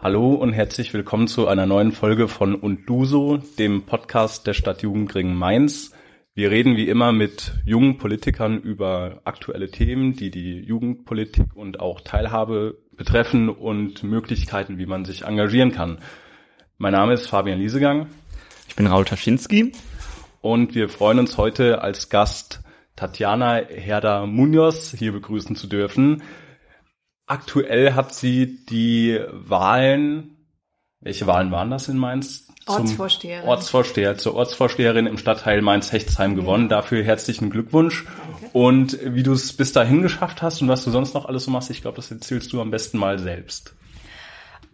Hallo und herzlich willkommen zu einer neuen Folge von Und du so, dem Podcast der Stadtjugend Ring-Mainz. Wir reden wie immer mit jungen Politikern über aktuelle Themen, die die Jugendpolitik und auch Teilhabe betreffen und Möglichkeiten, wie man sich engagieren kann. Mein Name ist Fabian Liesegang. Ich bin Raul Taschinski. Und wir freuen uns heute als Gast Tatjana Herder-Munoz hier begrüßen zu dürfen. Aktuell hat sie die Wahlen, welche Wahlen waren das in Mainz? Ortsvorsteherin. Ortsvorsteher, zur Ortsvorsteherin im Stadtteil Mainz-Hechtsheim gewonnen. Dafür herzlichen Glückwunsch. Danke. Und wie du es bis dahin geschafft hast und was du sonst noch alles so machst, ich glaube, das erzählst du am besten mal selbst.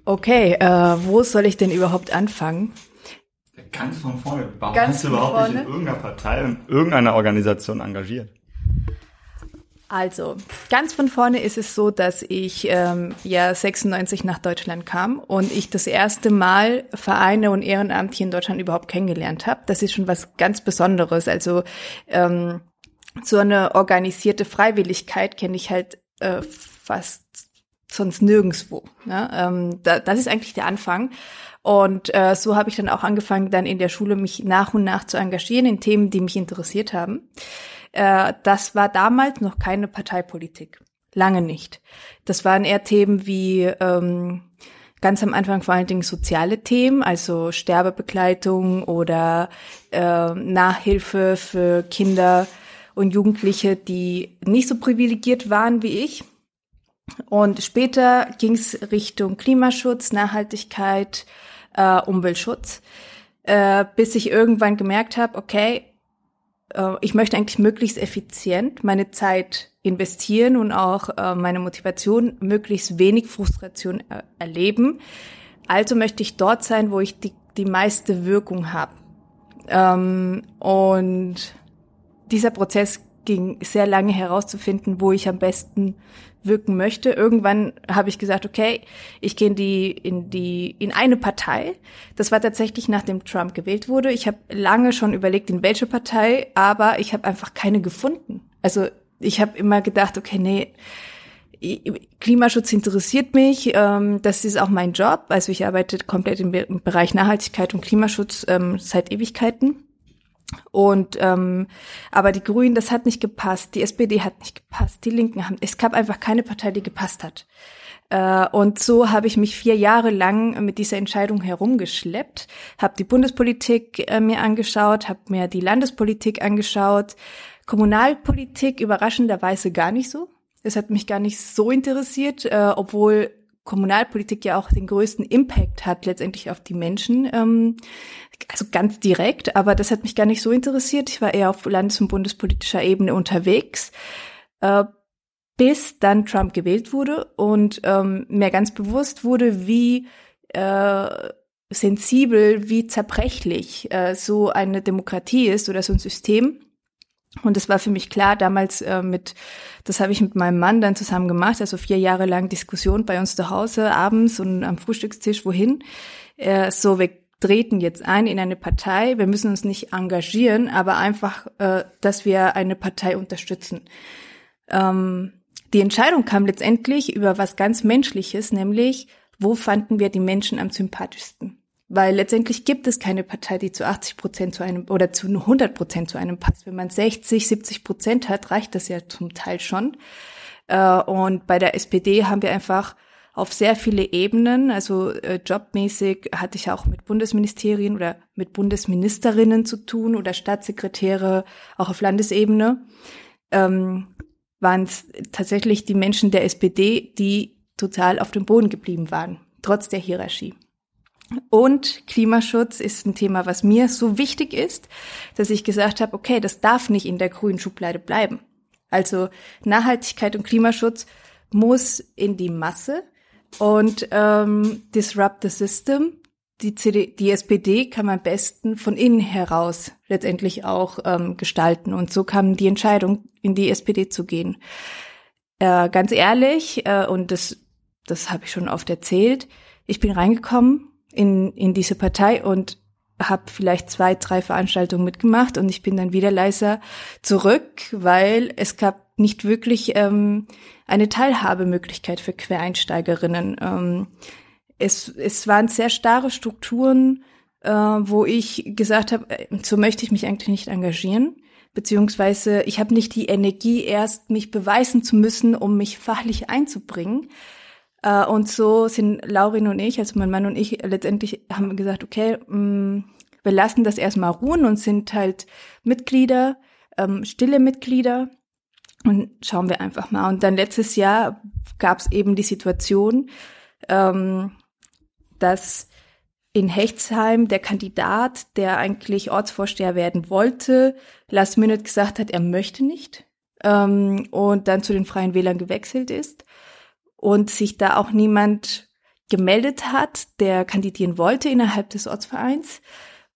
Okay, äh, wo soll ich denn überhaupt anfangen? Ganz von vorne. Warum Ganz hast du überhaupt vorne? nicht in irgendeiner Partei und irgendeiner Organisation engagiert? Also, ganz von vorne ist es so, dass ich ähm, ja 96 nach Deutschland kam und ich das erste Mal Vereine und Ehrenamt hier in Deutschland überhaupt kennengelernt habe. Das ist schon was ganz Besonderes. Also ähm, so eine organisierte Freiwilligkeit kenne ich halt äh, fast sonst nirgendswo. Ne? Ähm, da, das ist eigentlich der Anfang. Und äh, so habe ich dann auch angefangen, dann in der Schule mich nach und nach zu engagieren in Themen, die mich interessiert haben. Äh, das war damals noch keine Parteipolitik. Lange nicht. Das waren eher Themen wie ähm, ganz am Anfang vor allen Dingen soziale Themen, also Sterbebegleitung oder äh, Nachhilfe für Kinder und Jugendliche, die nicht so privilegiert waren wie ich. Und später ging es Richtung Klimaschutz, Nachhaltigkeit, äh, Umweltschutz, äh, bis ich irgendwann gemerkt habe, okay, ich möchte eigentlich möglichst effizient meine Zeit investieren und auch äh, meine Motivation möglichst wenig Frustration er erleben. Also möchte ich dort sein, wo ich die, die meiste Wirkung habe. Ähm, und dieser Prozess ging sehr lange herauszufinden, wo ich am besten wirken möchte. Irgendwann habe ich gesagt, okay, ich gehe in die in die in eine Partei. Das war tatsächlich nachdem Trump gewählt wurde. Ich habe lange schon überlegt, in welche Partei, aber ich habe einfach keine gefunden. Also ich habe immer gedacht, okay, nee, Klimaschutz interessiert mich. Ähm, das ist auch mein Job. Also ich arbeite komplett im, Bereich Nachhaltigkeit und Klimaschutz ähm, seit Ewigkeiten. Und ähm, aber die Grünen, das hat nicht gepasst, die SPD hat nicht gepasst, die Linken haben, es gab einfach keine Partei, die gepasst hat. Äh, und so habe ich mich vier Jahre lang mit dieser Entscheidung herumgeschleppt, habe die Bundespolitik äh, mir angeschaut, habe mir die Landespolitik angeschaut, Kommunalpolitik überraschenderweise gar nicht so. Es hat mich gar nicht so interessiert, äh, obwohl Kommunalpolitik ja auch den größten Impact hat letztendlich auf die Menschen, ähm, also ganz direkt, aber das hat mich gar nicht so interessiert. Ich war eher auf landes- und bundespolitischer Ebene unterwegs, äh, bis dann Trump gewählt wurde und ähm, mir ganz bewusst wurde, wie äh, sensibel, wie zerbrechlich äh, so eine Demokratie ist oder so ein System. Und es war für mich klar, damals äh, mit, das habe ich mit meinem Mann dann zusammen gemacht, also vier Jahre lang Diskussion bei uns zu Hause, abends und am Frühstückstisch, wohin. Äh, so, wir treten jetzt ein in eine Partei, wir müssen uns nicht engagieren, aber einfach, äh, dass wir eine Partei unterstützen. Ähm, die Entscheidung kam letztendlich über was ganz Menschliches, nämlich, wo fanden wir die Menschen am sympathischsten? Weil letztendlich gibt es keine Partei, die zu 80 Prozent zu einem oder zu 100 Prozent zu einem passt. Wenn man 60, 70 Prozent hat, reicht das ja zum Teil schon. Äh, und bei der SPD haben wir einfach auf sehr viele Ebenen, also äh, jobmäßig hatte ich auch mit Bundesministerien oder mit Bundesministerinnen zu tun oder Staatssekretäre, auch auf Landesebene, ähm, waren es tatsächlich die Menschen der SPD, die total auf dem Boden geblieben waren, trotz der Hierarchie. Und Klimaschutz ist ein Thema, was mir so wichtig ist, dass ich gesagt habe, okay, das darf nicht in der grünen Schublade bleiben. Also Nachhaltigkeit und Klimaschutz muss in die Masse und ähm, disrupt the system. Die, CD, die SPD kann man am besten von innen heraus letztendlich auch ähm, gestalten. Und so kam die Entscheidung, in die SPD zu gehen. Äh, ganz ehrlich, äh, und das, das habe ich schon oft erzählt, ich bin reingekommen in, in diese Partei und habe vielleicht zwei, drei Veranstaltungen mitgemacht und ich bin dann wieder leiser zurück, weil es gab nicht wirklich ähm, eine Teilhabemöglichkeit für Quereinsteigerinnen. Ähm, es, es waren sehr starre Strukturen, äh, wo ich gesagt habe, äh, so möchte ich mich eigentlich nicht engagieren. Beziehungsweise ich habe nicht die Energie, erst mich beweisen zu müssen, um mich fachlich einzubringen. Äh, und so sind Laurin und ich, also mein Mann und ich, letztendlich haben gesagt, okay, mh, mm, wir lassen das erstmal ruhen und sind halt Mitglieder, ähm, stille Mitglieder und schauen wir einfach mal. Und dann letztes Jahr gab es eben die Situation, ähm, dass in Hechtsheim der Kandidat, der eigentlich Ortsvorsteher werden wollte, last minute gesagt hat, er möchte nicht ähm, und dann zu den Freien Wählern gewechselt ist und sich da auch niemand gemeldet hat, der kandidieren wollte innerhalb des Ortsvereins.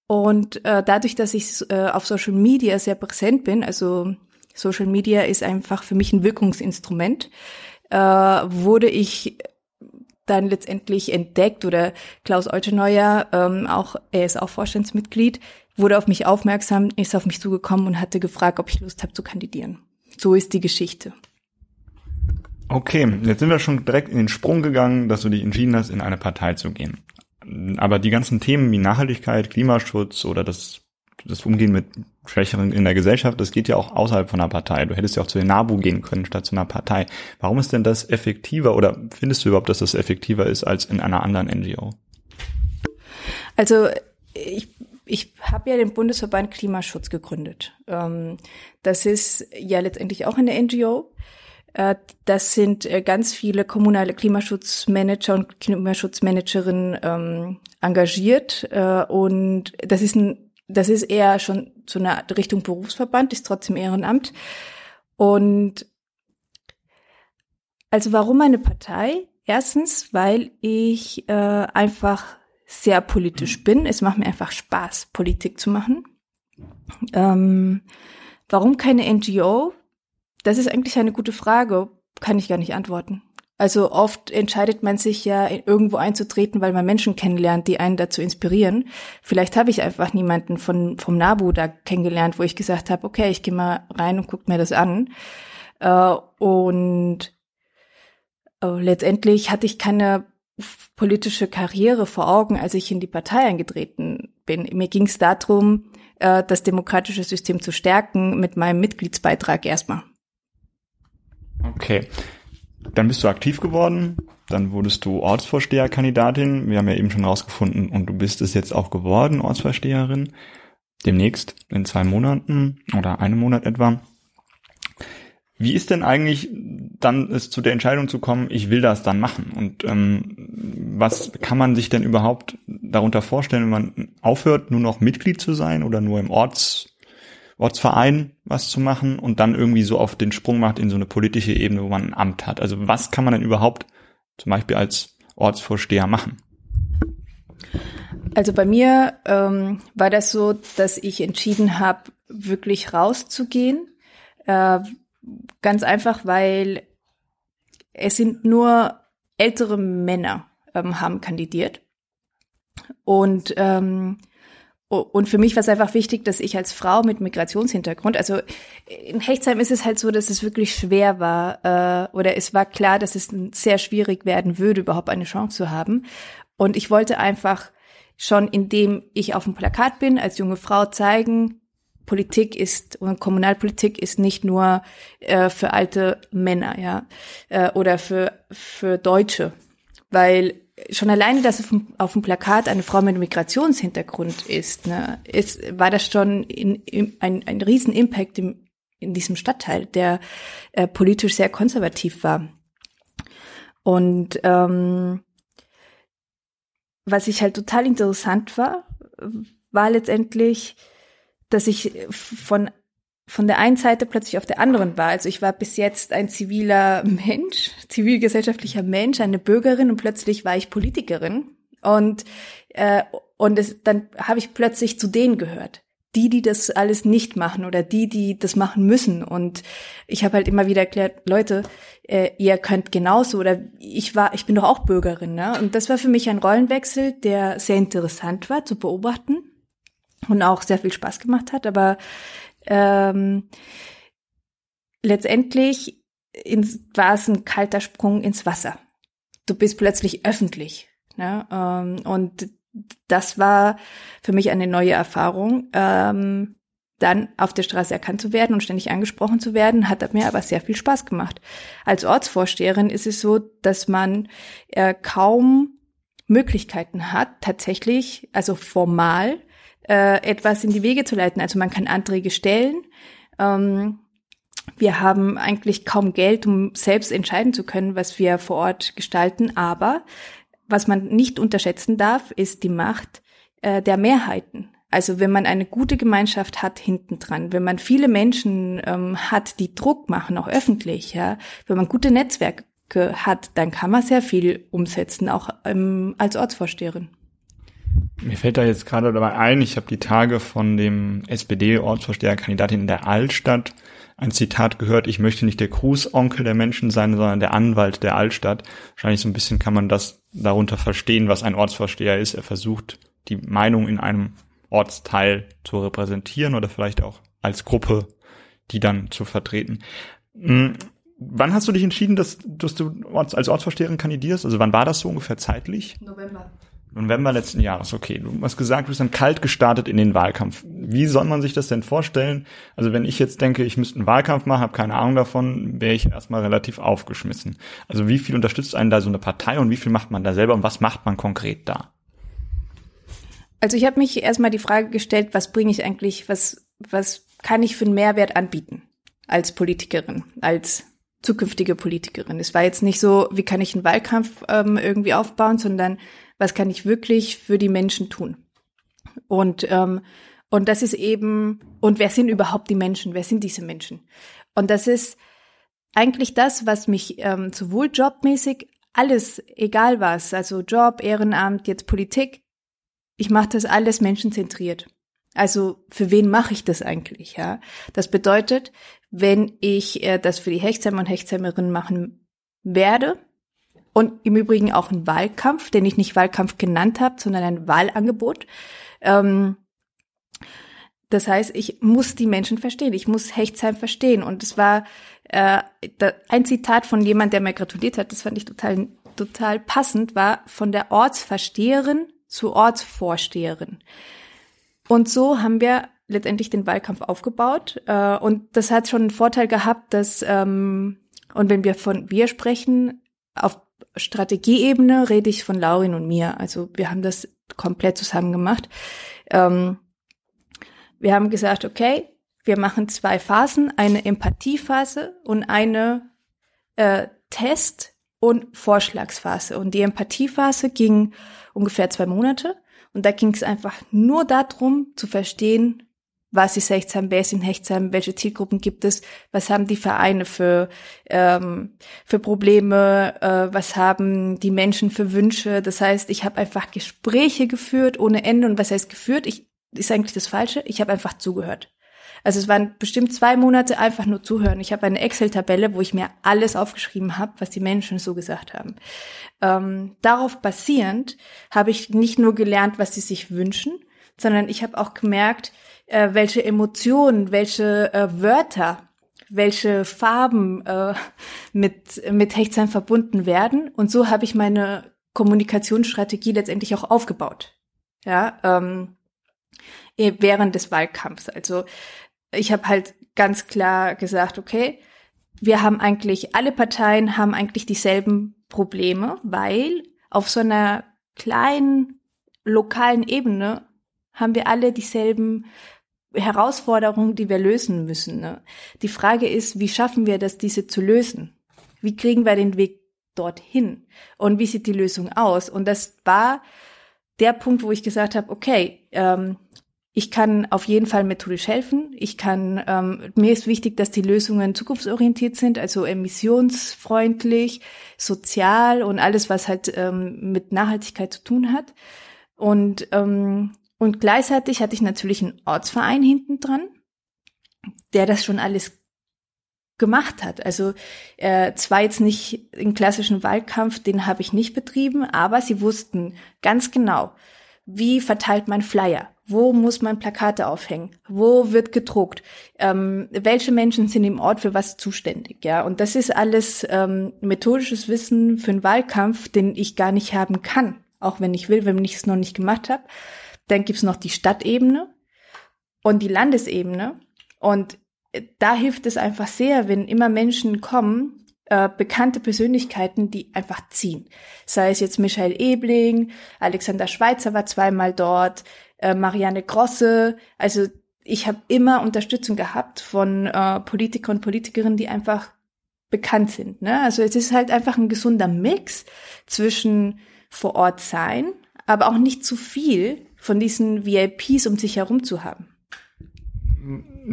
Und äh, dadurch, dass ich äh, auf Social Media sehr präsent bin, also Social Media ist einfach für mich ein Wirkungsinstrument, äh, wurde ich dann letztendlich entdeckt oder Klaus Euteneuer, ähm, auch er ist auch Vorstandsmitglied, wurde auf mich aufmerksam, ist auf mich zugekommen und hatte gefragt, ob ich Lust habe zu kandidieren. So ist die Geschichte. Okay, jetzt sind wir schon direkt in den Sprung gegangen, dass du dich entschieden hast, in eine Partei zu gehen. Aber die ganzen Themen wie Nachhaltigkeit, Klimaschutz oder das, das Umgehen mit Schwächeren in der Gesellschaft, das geht ja auch außerhalb von einer Partei. Du hättest ja auch zu den NABU gehen können statt zu einer Partei. Warum ist denn das effektiver oder findest du überhaupt, dass das effektiver ist als in einer anderen NGO? Also ich ich habe ja den Bundesverband Klimaschutz gegründet. Ähm, das ist ja letztendlich auch eine NGO. Äh, das sind äh, ganz viele kommunale Klimaschutzmanager und Klimaschutzmanagerinnen ähm, engagiert. Äh, und das ist ein, das ist eher schon zu einer Richtung Berufsverband, ist trotzdem Ehrenamt. Und also warum eine Partei? Erstens, weil ich äh, einfach sehr politisch bin. Es macht mir einfach Spaß, Politik zu machen. Ähm, warum keine NGO? Das ist eigentlich eine gute Frage, kann ich gar nicht antworten. Also oft entscheidet man sich ja irgendwo einzutreten, weil man Menschen kennenlernt, die einen dazu inspirieren. Vielleicht habe ich einfach niemanden von vom Nabu da kennengelernt, wo ich gesagt habe, okay, ich gehe mal rein und guck mir das an. Äh, und äh, letztendlich hatte ich keine politische Karriere vor Augen, als ich in die Partei eingetreten bin. Mir ging es darum, äh, das demokratische System zu stärken mit meinem Mitgliedsbeitrag erstmal. Okay. Dann bist du aktiv geworden, dann wurdest du Ortsvorsteherkandidatin. Wir haben ja eben schon rausgefunden und du bist es jetzt auch geworden, Ortsvorsteherin. Demnächst in zwei Monaten oder einem Monat etwa. Wie ist denn eigentlich dann es zu der Entscheidung zu kommen, ich will das dann machen? Und ähm, was kann man sich denn überhaupt darunter vorstellen, wenn man aufhört, nur noch Mitglied zu sein oder nur im Orts Ortsverein was zu machen und dann irgendwie so auf den Sprung macht in so eine politische Ebene, wo man ein Amt hat. Also was kann man denn überhaupt zum Beispiel als Ortsvorsteher machen? Also bei mir ähm, war das so, dass ich entschieden habe, wirklich rauszugehen. Äh, ganz einfach, weil es sind nur ältere Männer ähm, haben kandidiert. Und ähm, und für mich war es einfach wichtig, dass ich als Frau mit Migrationshintergrund, also in Hechtsheim ist es halt so, dass es wirklich schwer war, äh, oder es war klar, dass es sehr schwierig werden würde, überhaupt eine Chance zu haben. Und ich wollte einfach schon, indem ich auf dem Plakat bin, als junge Frau zeigen, Politik ist und Kommunalpolitik ist nicht nur äh, für alte Männer, ja, äh, oder für für Deutsche, weil schon alleine, dass auf dem, auf dem Plakat eine Frau mit Migrationshintergrund ist, ne, ist, war das schon in, in, ein, ein riesen Impact im, in diesem Stadtteil, der äh, politisch sehr konservativ war. Und ähm, was ich halt total interessant war, war letztendlich, dass ich von von der einen Seite plötzlich auf der anderen war. Also ich war bis jetzt ein ziviler Mensch, zivilgesellschaftlicher Mensch, eine Bürgerin und plötzlich war ich Politikerin. Und, äh, und es, dann habe ich plötzlich zu denen gehört. Die, die das alles nicht machen oder die, die das machen müssen. Und ich habe halt immer wieder erklärt, Leute, äh, ihr könnt genauso oder ich war, ich bin doch auch Bürgerin. Ne? Und das war für mich ein Rollenwechsel, der sehr interessant war zu beobachten und auch sehr viel Spaß gemacht hat. Aber ähm, letztendlich ins, war es ein kalter Sprung ins Wasser. Du bist plötzlich öffentlich. Ne? Ähm, und das war für mich eine neue Erfahrung. Ähm, dann auf der Straße erkannt zu werden und ständig angesprochen zu werden, hat mir aber sehr viel Spaß gemacht. Als Ortsvorsteherin ist es so, dass man äh, kaum Möglichkeiten hat, tatsächlich, also formal, äh, etwas in die Wege zu leiten. Also man kann Anträge stellen. Ähm, wir haben eigentlich kaum Geld, um selbst entscheiden zu können, was wir vor Ort gestalten. Aber was man nicht unterschätzen darf, ist die Macht äh, der Mehrheiten. Also wenn man eine gute Gemeinschaft hat hinten dran, wenn man viele Menschen ähm, hat, die Druck machen, auch öffentlich, ja, wenn man gute Netzwerke hat, dann kann man sehr viel umsetzen, auch ähm, als Ortsvorsteherin. Mir fällt da jetzt gerade dabei ein, ich habe die Tage von dem SPD-Ortsvorsteherkandidatin in der Altstadt ein Zitat gehört, ich möchte nicht der Grußonkel der Menschen sein, sondern der Anwalt der Altstadt. Wahrscheinlich so ein bisschen kann man das darunter verstehen, was ein Ortsvorsteher ist. Er versucht, die Meinung in einem Ortsteil zu repräsentieren oder vielleicht auch als Gruppe die dann zu vertreten. Hm, wann hast du dich entschieden, dass, dass du als Ortsvorsteherin kandidierst? Also wann war das so ungefähr zeitlich? November. November letzten Jahres, okay. Du hast gesagt, du bist dann kalt gestartet in den Wahlkampf. Wie soll man sich das denn vorstellen? Also wenn ich jetzt denke, ich müsste einen Wahlkampf machen, habe keine Ahnung davon, wäre ich erstmal relativ aufgeschmissen. Also wie viel unterstützt einen da so eine Partei und wie viel macht man da selber und was macht man konkret da? Also ich habe mich erstmal die Frage gestellt, was bringe ich eigentlich, was, was kann ich für einen Mehrwert anbieten als Politikerin, als zukünftige Politikerin. Es war jetzt nicht so, wie kann ich einen Wahlkampf ähm, irgendwie aufbauen, sondern was kann ich wirklich für die Menschen tun? Und, ähm, und das ist eben, und wer sind überhaupt die Menschen? Wer sind diese Menschen? Und das ist eigentlich das, was mich ähm, sowohl jobmäßig, alles, egal was, also Job, Ehrenamt, jetzt Politik, ich mache das alles menschenzentriert. Also für wen mache ich das eigentlich? Ja, das bedeutet, wenn ich äh, das für die Hechtheimer und Hechtsheimerinnen machen werde, und im Übrigen auch ein Wahlkampf, den ich nicht Wahlkampf genannt habe, sondern ein Wahlangebot. Ähm, das heißt, ich muss die Menschen verstehen, ich muss Hechtsheim verstehen. Und es war äh, ein Zitat von jemand, der mir gratuliert hat, das fand ich total, total passend, war von der Ortsversteherin zu Ortsvorsteherin. Und so haben wir letztendlich den Wahlkampf aufgebaut. Äh, und das hat schon einen Vorteil gehabt, dass, ähm, und wenn wir von wir sprechen, auf Strategieebene rede ich von Laurin und mir. Also wir haben das komplett zusammen gemacht. Ähm, wir haben gesagt, okay, wir machen zwei Phasen, eine Empathiephase und eine äh, Test- und Vorschlagsphase. Und die Empathiephase ging ungefähr zwei Monate. Und da ging es einfach nur darum zu verstehen, was ist Hechtsheim, wer ist in Hechtsheim, welche Zielgruppen gibt es, was haben die Vereine für, ähm, für Probleme, äh, was haben die Menschen für Wünsche. Das heißt, ich habe einfach Gespräche geführt ohne Ende. Und was heißt geführt? Ich, ist eigentlich das Falsche. Ich habe einfach zugehört. Also es waren bestimmt zwei Monate einfach nur zuhören. Ich habe eine Excel-Tabelle, wo ich mir alles aufgeschrieben habe, was die Menschen so gesagt haben. Ähm, darauf basierend habe ich nicht nur gelernt, was sie sich wünschen, sondern ich habe auch gemerkt, äh, welche Emotionen, welche äh, Wörter, welche Farben äh, mit, mit Hechtsheim verbunden werden. Und so habe ich meine Kommunikationsstrategie letztendlich auch aufgebaut. Ja, ähm, eh, während des Wahlkampfs. Also ich habe halt ganz klar gesagt, okay, wir haben eigentlich, alle Parteien haben eigentlich dieselben Probleme, weil auf so einer kleinen lokalen Ebene haben wir alle dieselben Herausforderungen, die wir lösen müssen. Ne? Die Frage ist, wie schaffen wir das, diese zu lösen? Wie kriegen wir den Weg dorthin? Und wie sieht die Lösung aus? Und das war der Punkt, wo ich gesagt habe, okay, ähm, ich kann auf jeden Fall methodisch helfen. Ich kann, ähm, mir ist wichtig, dass die Lösungen zukunftsorientiert sind, also emissionsfreundlich, sozial und alles, was halt ähm, mit Nachhaltigkeit zu tun hat. Und ähm, und gleichzeitig hatte ich natürlich einen Ortsverein hinten dran, der das schon alles gemacht hat. Also äh, zwar jetzt nicht im klassischen Wahlkampf, den habe ich nicht betrieben, aber sie wussten ganz genau, wie verteilt man Flyer, wo muss man Plakate aufhängen, wo wird gedruckt, ähm, welche Menschen sind im Ort für was zuständig, ja. Und das ist alles ähm, methodisches Wissen für einen Wahlkampf, den ich gar nicht haben kann auch wenn ich will, wenn ich es noch nicht gemacht habe. Dann gibt's noch die Stadtebene und die Landesebene. Und da hilft es einfach sehr, wenn immer Menschen kommen, äh, bekannte Persönlichkeiten, die einfach ziehen. Sei es jetzt Michael Ebling, Alexander Schweitzer war zweimal dort, äh, Marianne Grosse. Also ich habe immer Unterstützung gehabt von äh, Politikern und Politikerinnen, die einfach bekannt sind. Ne? Also es ist halt einfach ein gesunder Mix zwischen vor Ort sein, aber auch nicht zu viel von diesen VIPs um sich herum zu haben.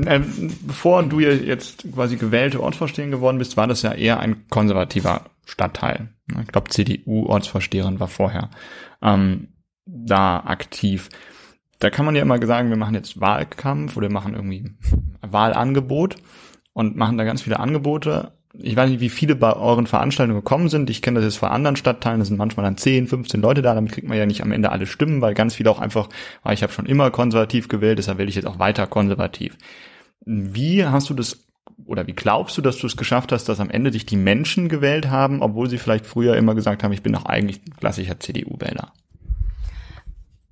Äh, bevor du jetzt quasi gewählte Ortsvorsteherin geworden bist, war das ja eher ein konservativer Stadtteil. Ich glaube, CDU-Ortsvorsteherin war vorher ähm, da aktiv. Da kann man ja immer sagen, wir machen jetzt Wahlkampf oder machen irgendwie Wahlangebot und machen da ganz viele Angebote ich weiß nicht, wie viele bei euren Veranstaltungen gekommen sind. Ich kenne das jetzt von anderen Stadtteilen, da sind manchmal dann 10, 15 Leute da, damit kriegt man ja nicht am Ende alle Stimmen, weil ganz viele auch einfach, weil ah, ich habe schon immer konservativ gewählt, deshalb wähle ich jetzt auch weiter konservativ. Wie hast du das oder wie glaubst du, dass du es geschafft hast, dass am Ende dich die Menschen gewählt haben, obwohl sie vielleicht früher immer gesagt haben, ich bin doch eigentlich klassischer CDU-Wähler?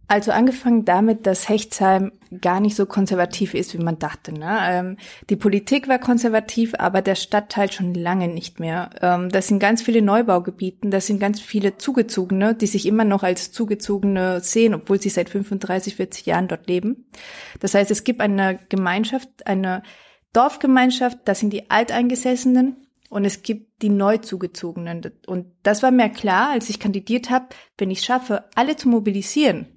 Also angefangen damit, dass Hechtsheim gar nicht so konservativ ist, wie man dachte. Ne? Ähm, die Politik war konservativ, aber der Stadtteil schon lange nicht mehr. Ähm, das sind ganz viele Neubaugebieten, das sind ganz viele Zugezogene, die sich immer noch als Zugezogene sehen, obwohl sie seit 35, 40 Jahren dort leben. Das heißt, es gibt eine Gemeinschaft, eine Dorfgemeinschaft, das sind die Alteingesessenen und es gibt die Neuzugezogenen. Und das war mir klar, als ich kandidiert habe, wenn ich schaffe, alle zu mobilisieren,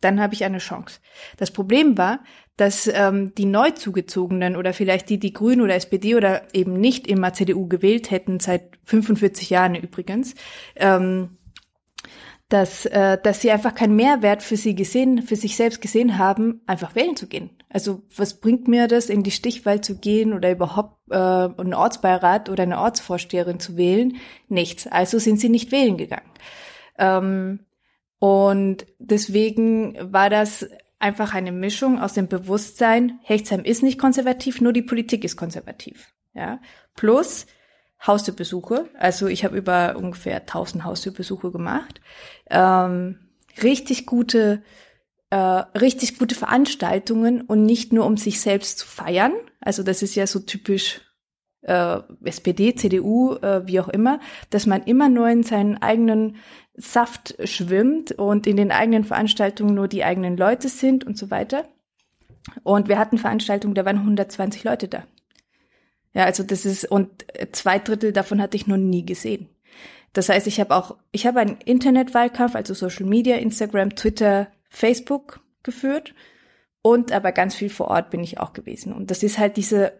dann habe ich eine Chance. Das Problem war, dass ähm, die Neuzugezogenen oder vielleicht die, die Grün oder SPD oder eben nicht immer CDU gewählt hätten, seit 45 Jahren übrigens, ähm, dass, äh, dass sie einfach keinen Mehrwert für sie gesehen, für sich selbst gesehen haben, einfach wählen zu gehen. Also was bringt mir das, in die Stichwahl zu gehen oder überhaupt äh, einen Ortsbeirat oder eine Ortsvorsteherin zu wählen? Nichts. Also sind sie nicht wählen gegangen. Ähm, und deswegen war das einfach eine Mischung aus dem Bewusstsein, Hechtsheim ist nicht konservativ, nur die Politik ist konservativ. Ja, plus Haustürbesuche. Also ich habe über ungefähr 1000 Haustürbesuche gemacht. Ähm, richtig gute, äh, richtig gute Veranstaltungen und nicht nur um sich selbst zu feiern. Also das ist ja so typisch äh, SPD, CDU, äh, wie auch immer, dass man immer nur in seinen eigenen Saft schwimmt und in den eigenen Veranstaltungen nur die eigenen Leute sind und so weiter. Und wir hatten Veranstaltungen, da waren 120 Leute da. Ja, also das ist, und zwei Drittel davon hatte ich noch nie gesehen. Das heißt, ich habe auch, ich habe einen Internetwahlkampf, also Social Media, Instagram, Twitter, Facebook geführt und aber ganz viel vor Ort bin ich auch gewesen. Und das ist halt diese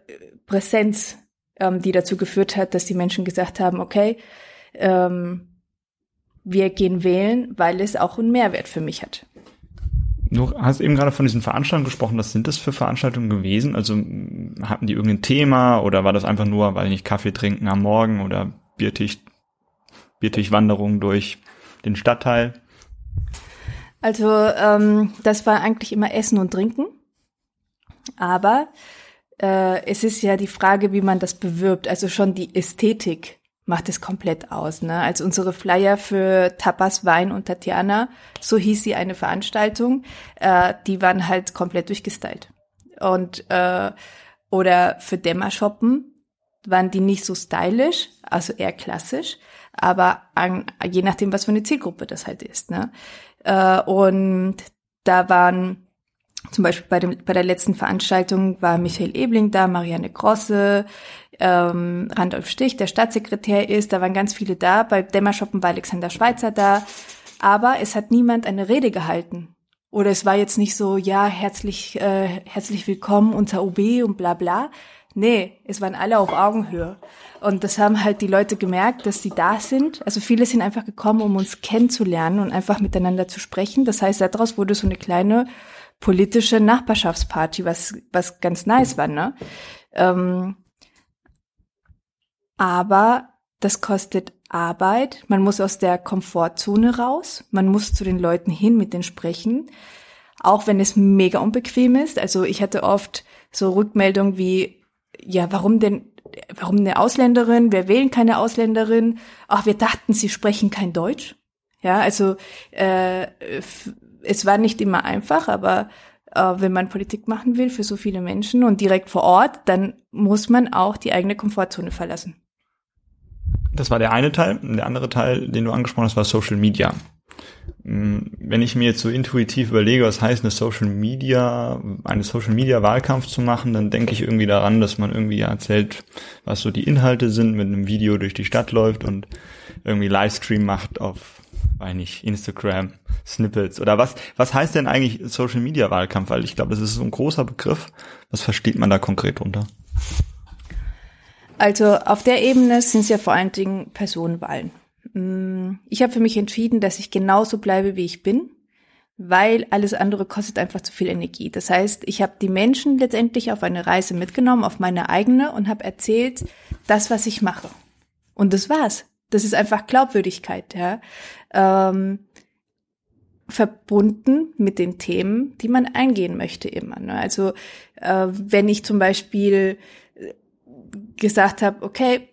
Präsenz, ähm, die dazu geführt hat, dass die Menschen gesagt haben, okay, ähm, wir gehen wählen, weil es auch einen Mehrwert für mich hat. Du hast eben gerade von diesen Veranstaltungen gesprochen. Was sind das für Veranstaltungen gewesen? Also hatten die irgendein Thema oder war das einfach nur, weil ich nicht Kaffee trinken am Morgen oder Biertisch, Biertischwanderung durch den Stadtteil? Also ähm, das war eigentlich immer Essen und Trinken. Aber äh, es ist ja die Frage, wie man das bewirbt. Also schon die Ästhetik macht es komplett aus. Ne? Als unsere Flyer für Tapas, Wein und Tatjana, so hieß sie eine Veranstaltung, äh, die waren halt komplett durchgestylt. Und äh, oder für Dämmershoppen waren die nicht so stylisch, also eher klassisch, aber an, je nachdem, was für eine Zielgruppe das halt ist. Ne? Äh, und da waren zum Beispiel bei, dem, bei der letzten Veranstaltung war Michael Ebling da, Marianne Grosse, ähm, Randolph Stich, der Staatssekretär ist, da waren ganz viele da. Bei Dämmerschoppen war Alexander Schweitzer da. Aber es hat niemand eine Rede gehalten. Oder es war jetzt nicht so, ja, herzlich, äh, herzlich willkommen unter OB und bla bla. Nee, es waren alle auf Augenhöhe. Und das haben halt die Leute gemerkt, dass sie da sind. Also viele sind einfach gekommen, um uns kennenzulernen und einfach miteinander zu sprechen. Das heißt, daraus wurde so eine kleine politische Nachbarschaftsparty, was, was ganz nice war, ne? Ähm, aber das kostet Arbeit. Man muss aus der Komfortzone raus. Man muss zu den Leuten hin, mit denen sprechen. Auch wenn es mega unbequem ist. Also ich hatte oft so Rückmeldungen wie, ja, warum denn, warum eine Ausländerin? Wir wählen keine Ausländerin. Ach, wir dachten, sie sprechen kein Deutsch. Ja, also äh, es war nicht immer einfach, aber äh, wenn man Politik machen will für so viele Menschen und direkt vor Ort, dann muss man auch die eigene Komfortzone verlassen. Das war der eine Teil. Der andere Teil, den du angesprochen hast, war Social Media. Mm, wenn ich mir jetzt so intuitiv überlege, was heißt eine Social Media, eine Social Media Wahlkampf zu machen, dann denke ich irgendwie daran, dass man irgendwie erzählt, was so die Inhalte sind, mit einem Video durch die Stadt läuft und irgendwie Livestream macht auf, weiß nicht, Instagram, Snippets oder was, was heißt denn eigentlich Social Media Wahlkampf? Weil ich glaube, das ist so ein großer Begriff. Was versteht man da konkret unter? Also auf der Ebene sind es ja vor allen Dingen Personenwahlen. Mm, ich habe für mich entschieden, dass ich genauso bleibe, wie ich bin, weil alles andere kostet einfach zu viel Energie. Das heißt, ich habe die Menschen letztendlich auf eine Reise mitgenommen, auf meine eigene und habe erzählt, das, was ich mache. Und das war's. Das ist einfach Glaubwürdigkeit, ja. Ähm, verbunden mit den Themen, die man eingehen möchte immer. Ne? Also äh, wenn ich zum Beispiel gesagt habe, okay,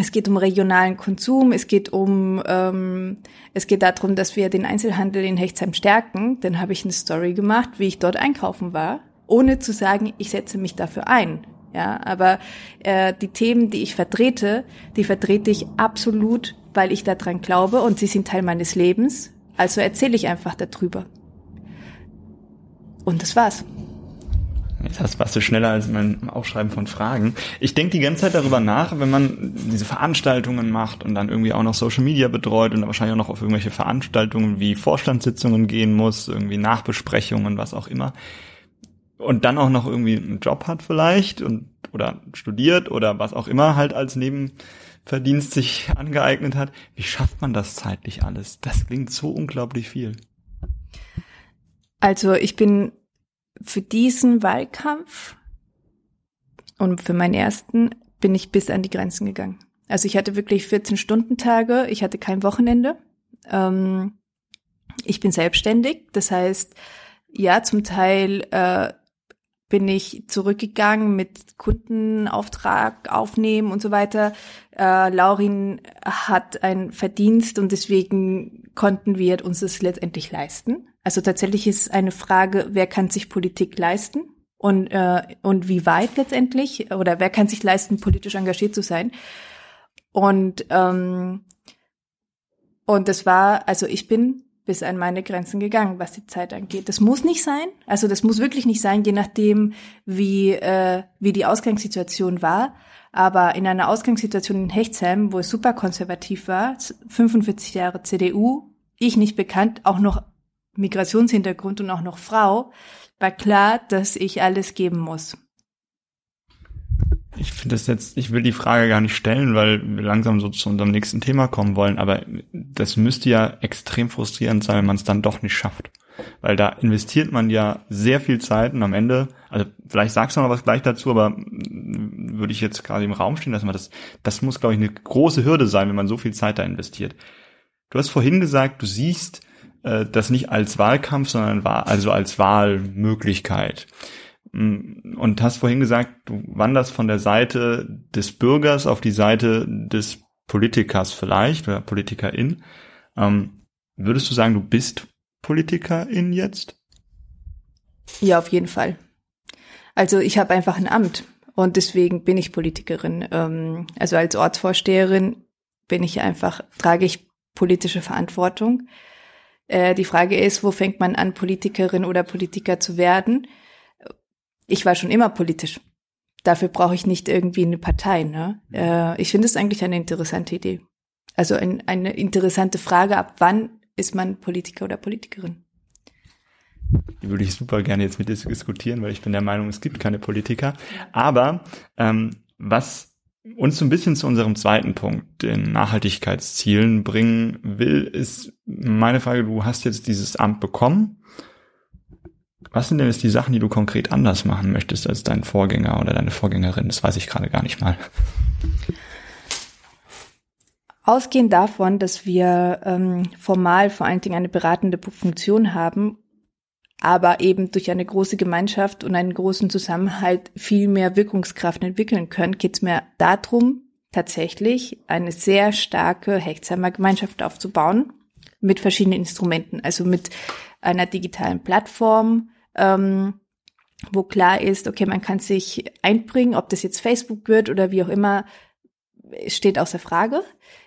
es geht um regionalen Konsum, es geht um, ähm, es geht darum, dass wir den Einzelhandel in Hechtsheim stärken. Dann habe ich eine Story gemacht, wie ich dort einkaufen war, ohne zu sagen, ich setze mich dafür ein. Ja, aber äh, die Themen, die ich vertrete, die vertrete ich absolut, weil ich daran glaube und sie sind Teil meines Lebens. Also erzähle ich einfach darüber. Und das war's. Hast, warst du schneller als mein Aufschreiben von Fragen. Ich denke die ganze Zeit darüber nach, wenn man diese Veranstaltungen macht und dann irgendwie auch noch Social Media betreut und wahrscheinlich auch noch auf irgendwelche Veranstaltungen wie Vorstandssitzungen gehen muss, irgendwie Nachbesprechungen, was auch immer. Und dann auch noch irgendwie einen Job hat vielleicht und oder studiert oder was auch immer halt als Nebenverdienst sich angeeignet hat. Wie schafft man das zeitlich alles? Das klingt so unglaublich viel. Also ich bin für diesen Wahlkampf und für meinen ersten bin ich bis an die Grenzen gegangen. Also ich hatte wirklich 14-Stunden-Tage, ich hatte kein Wochenende. Ähm, ich bin selbstständig, das heißt, ja, zum Teil äh, bin ich zurückgegangen mit Kundenauftrag aufnehmen und so weiter. Äh, Laurin hat einen Verdienst und deswegen konnten wir uns das letztendlich leisten. Also tatsächlich ist eine Frage, wer kann sich Politik leisten und, äh, und wie weit letztendlich oder wer kann sich leisten, politisch engagiert zu sein. Und, ähm, und das war, also ich bin bis an meine Grenzen gegangen, was die Zeit angeht. Das muss nicht sein, also das muss wirklich nicht sein, je nachdem, wie, äh, wie die Ausgangssituation war. Aber in einer Ausgangssituation in Hechtsheim, wo es super konservativ war, 45 Jahre CDU, ich nicht bekannt, auch noch Migrationshintergrund und auch noch Frau, war klar, dass ich alles geben muss. Ich finde das jetzt, ich will die Frage gar nicht stellen, weil wir langsam so zu unserem nächsten Thema kommen wollen, aber das müsste ja extrem frustrierend sein, wenn man es dann doch nicht schafft. Weil da investiert man ja sehr viel Zeit und am Ende, also vielleicht sagst du noch was gleich dazu, aber würde ich jetzt gerade im Raum stehen lassen, weil das, das muss, glaube ich, eine große Hürde sein, wenn man so viel Zeit da investiert. Du hast vorhin gesagt, du siehst äh, das nicht als Wahlkampf, sondern also als Wahlmöglichkeit. Mm, und hast vorhin gesagt, du wanderst von der Seite des Bürgers auf die Seite des Politikers vielleicht oder Politikerin. Ähm, würdest du sagen, du bist Politikerin jetzt? Ja, auf jeden Fall. Also ich habe einfach ein Amt und deswegen bin ich Politikerin. Ähm, also als Ortsvorsteherin bin ich einfach, trage ich politische Verantwortung. Äh, die Frage ist, wo fängt man an, Politikerin oder Politiker zu werden? Ich war schon immer politisch. Dafür brauche ich nicht irgendwie eine Partei. Ne? Äh, ich finde es eigentlich eine interessante Idee. Also ein, eine interessante Frage, ab wann ist man Politiker oder Politikerin? Die würde ich super gerne jetzt mit dir diskutieren, weil ich bin der Meinung, es gibt keine Politiker. Aber ähm, was uns so ein bisschen zu unserem zweiten Punkt, den Nachhaltigkeitszielen bringen will, ist meine Frage, du hast jetzt dieses Amt bekommen was sind denn jetzt die Sachen, die du konkret anders machen möchtest als dein Vorgänger oder deine Vorgängerin? Das weiß ich gerade gar nicht mal. Ausgehend davon, dass wir ähm, formal vor allen Dingen eine beratende Funktion haben, aber eben durch eine große Gemeinschaft und einen großen Zusammenhalt viel mehr Wirkungskraft entwickeln können, geht es mir darum, tatsächlich eine sehr starke Hechtsheimer Gemeinschaft aufzubauen. mit verschiedenen Instrumenten, also mit einer digitalen Plattform, ähm, wo klar ist, okay, man kann sich einbringen, ob das jetzt Facebook wird oder wie auch immer, steht außer Frage,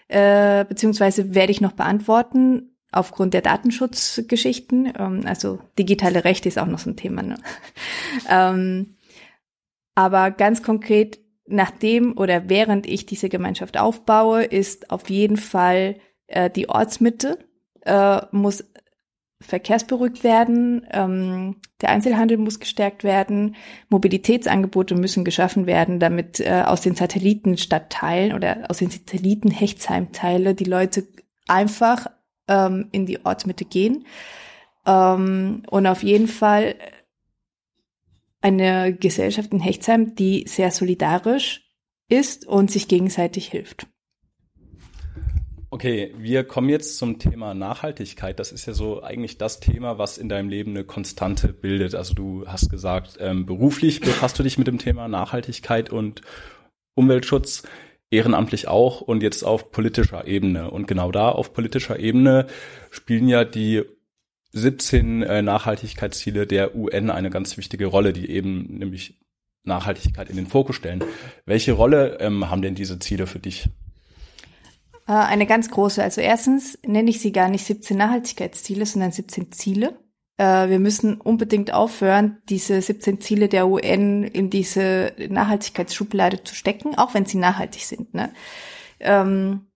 äh, beziehungsweise werde ich noch beantworten aufgrund der Datenschutzgeschichten. Ähm, also digitale Rechte ist auch noch so ein Thema. Ne? ähm, aber ganz konkret, nachdem oder während ich diese Gemeinschaft aufbaue, ist auf jeden Fall äh, die Ortsmitte äh, muss verkehrsberuhigt werden, ähm, der Einzelhandel muss gestärkt werden, Mobilitätsangebote müssen geschaffen werden, damit äh, aus den Satellitenstadtteilen oder aus den Satelliten-Hechtsheimteile die Leute einfach ähm, in die Ortsmitte gehen. Ähm, und auf jeden Fall eine Gesellschaft in Hechtsheim, die sehr solidarisch ist und sich gegenseitig hilft. Okay, wir kommen jetzt zum Thema Nachhaltigkeit. Das ist ja so eigentlich das Thema, was in deinem Leben eine Konstante bildet. Also du hast gesagt, ähm, beruflich befasst du dich mit dem Thema Nachhaltigkeit und Umweltschutz, ehrenamtlich auch und jetzt auf politischer Ebene. Und genau da auf politischer Ebene spielen ja die 17 äh, Nachhaltigkeitsziele der UN eine ganz wichtige Rolle, die eben nämlich Nachhaltigkeit in den Fokus stellen. Welche Rolle ähm, haben denn diese Ziele für dich? Äh, eine ganz große. Also erstens nenne ich sie gar nicht 17 Nachhaltigkeitsziele, sondern 17 Ziele. Äh, wir müssen unbedingt aufhören, diese 17 Ziele der UN in diese Nachhaltigkeitsschublade zu stecken, auch wenn sie nachhaltig sind. Ne? Ähm,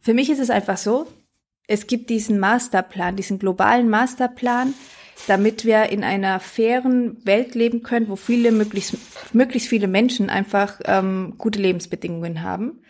für mich ist es einfach so, es gibt diesen Masterplan, diesen globalen Masterplan, damit wir in einer fairen Welt leben können, wo viele möglichst, möglichst viele Menschen einfach ähm, gute Lebensbedingungen haben.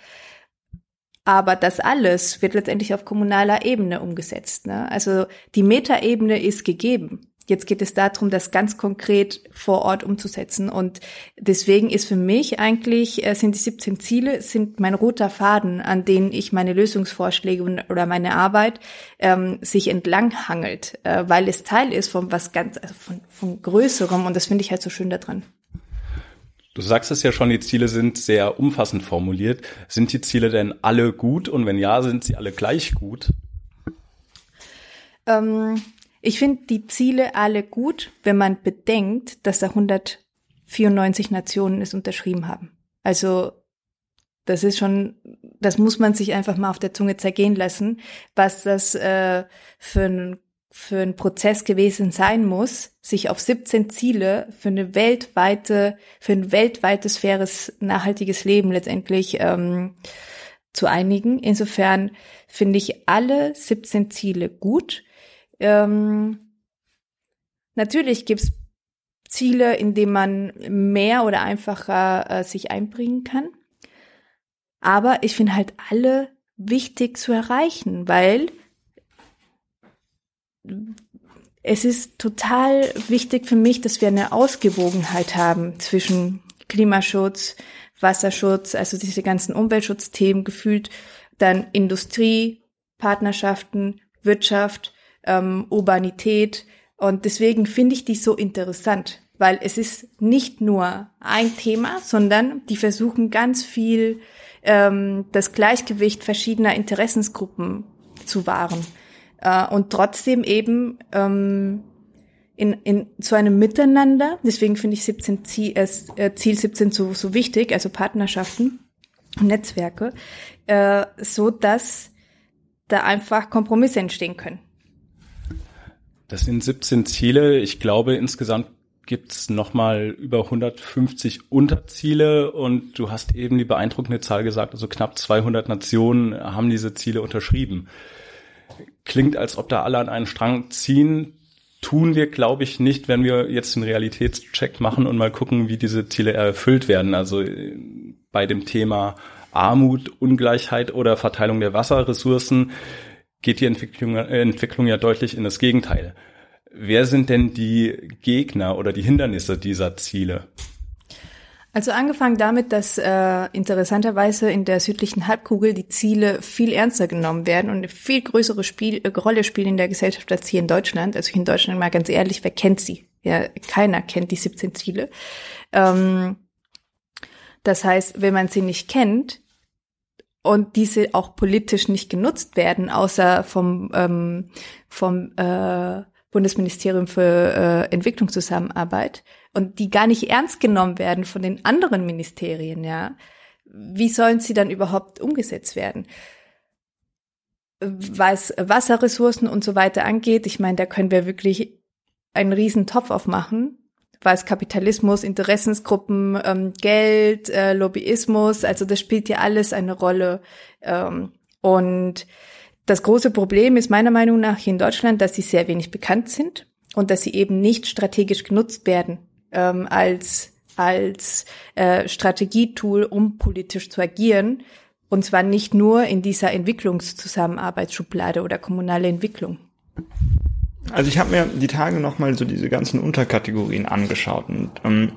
Aber das alles wird letztendlich auf kommunaler Ebene umgesetzt. Ne? Also die Metaebene ist gegeben. Jetzt geht es darum, das ganz konkret vor Ort umzusetzen. Und deswegen ist für mich eigentlich, äh, sind die 17 Ziele, sind mein roter Faden, an denen ich meine Lösungsvorschläge oder meine Arbeit ähm, sich entlang hangelt, äh, weil es Teil ist von was ganz, also von, von Größerem. Und das finde ich halt so schön daran. Du sagst es ja schon, die Ziele sind sehr umfassend formuliert. Sind die Ziele denn alle gut? Und wenn ja, sind sie alle gleich gut? Ähm, ich finde die Ziele alle gut, wenn man bedenkt, dass da 194 Nationen es unterschrieben haben. Also das ist schon, das muss man sich einfach mal auf der Zunge zergehen lassen, was das äh, für ein für ein Prozess gewesen sein muss, sich auf 17 Ziele für eine weltweite, für ein weltweites faires, nachhaltiges Leben letztendlich ähm, zu einigen. Insofern finde ich alle 17 Ziele gut. Ähm, natürlich gibt's Ziele, in denen man mehr oder einfacher äh, sich einbringen kann. Aber ich finde halt alle wichtig zu erreichen, weil es ist total wichtig für mich, dass wir eine Ausgewogenheit haben zwischen Klimaschutz, Wasserschutz, also diese ganzen Umweltschutzthemen gefühlt, dann Industrie, Partnerschaften, Wirtschaft, ähm, Urbanität. Und deswegen finde ich die so interessant, weil es ist nicht nur ein Thema, sondern die versuchen ganz viel ähm, das Gleichgewicht verschiedener Interessensgruppen zu wahren äh, und trotzdem eben ähm, in, in so einem Miteinander, deswegen finde ich 17 Ziel, äh, Ziel 17 so, so wichtig, also Partnerschaften und Netzwerke, äh, so dass da einfach Kompromisse entstehen können. Das sind 17 Ziele. Ich glaube, insgesamt gibt's nochmal über 150 Unterziele und du hast eben die beeindruckende Zahl gesagt, also knapp 200 Nationen haben diese Ziele unterschrieben klingt, als ob da alle an einen Strang ziehen. Tun wir, glaube ich, nicht, wenn wir jetzt einen Realitätscheck machen und mal gucken, wie diese Ziele erfüllt werden. Also äh, bei dem Thema Armut, Ungleichheit oder Verteilung der Wasserressourcen geht die Entwicklung, äh, Entwicklung ja deutlich in das Gegenteil. Wer sind denn die Gegner oder die Hindernisse dieser Ziele? Also angefangen damit, dass äh, interessanterweise in der südlichen Halbkugel die Ziele viel ernster genommen werden und eine viel größere Spiel, äh, Rolle spielen in der Gesellschaft als hier in Deutschland. Also in Deutschland mal ganz ehrlich, wer kennt sie? Ja, keiner kennt die 17 Ziele. Ähm, das heißt, wenn man sie nicht kennt, und diese auch politisch nicht genutzt werden, außer vom, ähm, vom äh, Bundesministerium für äh, Entwicklungszusammenarbeit und die gar nicht ernst genommen werden von den anderen Ministerien, ja, wie sollen sie dann überhaupt umgesetzt werden? Was Wasserressourcen und so weiter angeht, ich meine, da können wir wirklich einen riesen Topf aufmachen, was Kapitalismus, Interessensgruppen, ähm, Geld, äh, Lobbyismus, also das spielt ja alles eine Rolle. Ähm, und das große Problem ist meiner Meinung nach hier in Deutschland, dass sie sehr wenig bekannt sind und dass sie eben nicht strategisch genutzt werden ähm, als als äh, Strategietool, um politisch zu agieren. Und zwar nicht nur in dieser Entwicklungszusammenarbeitsschublade oder kommunale Entwicklung. Also ich habe mir die Tage nochmal so diese ganzen Unterkategorien angeschaut und ähm,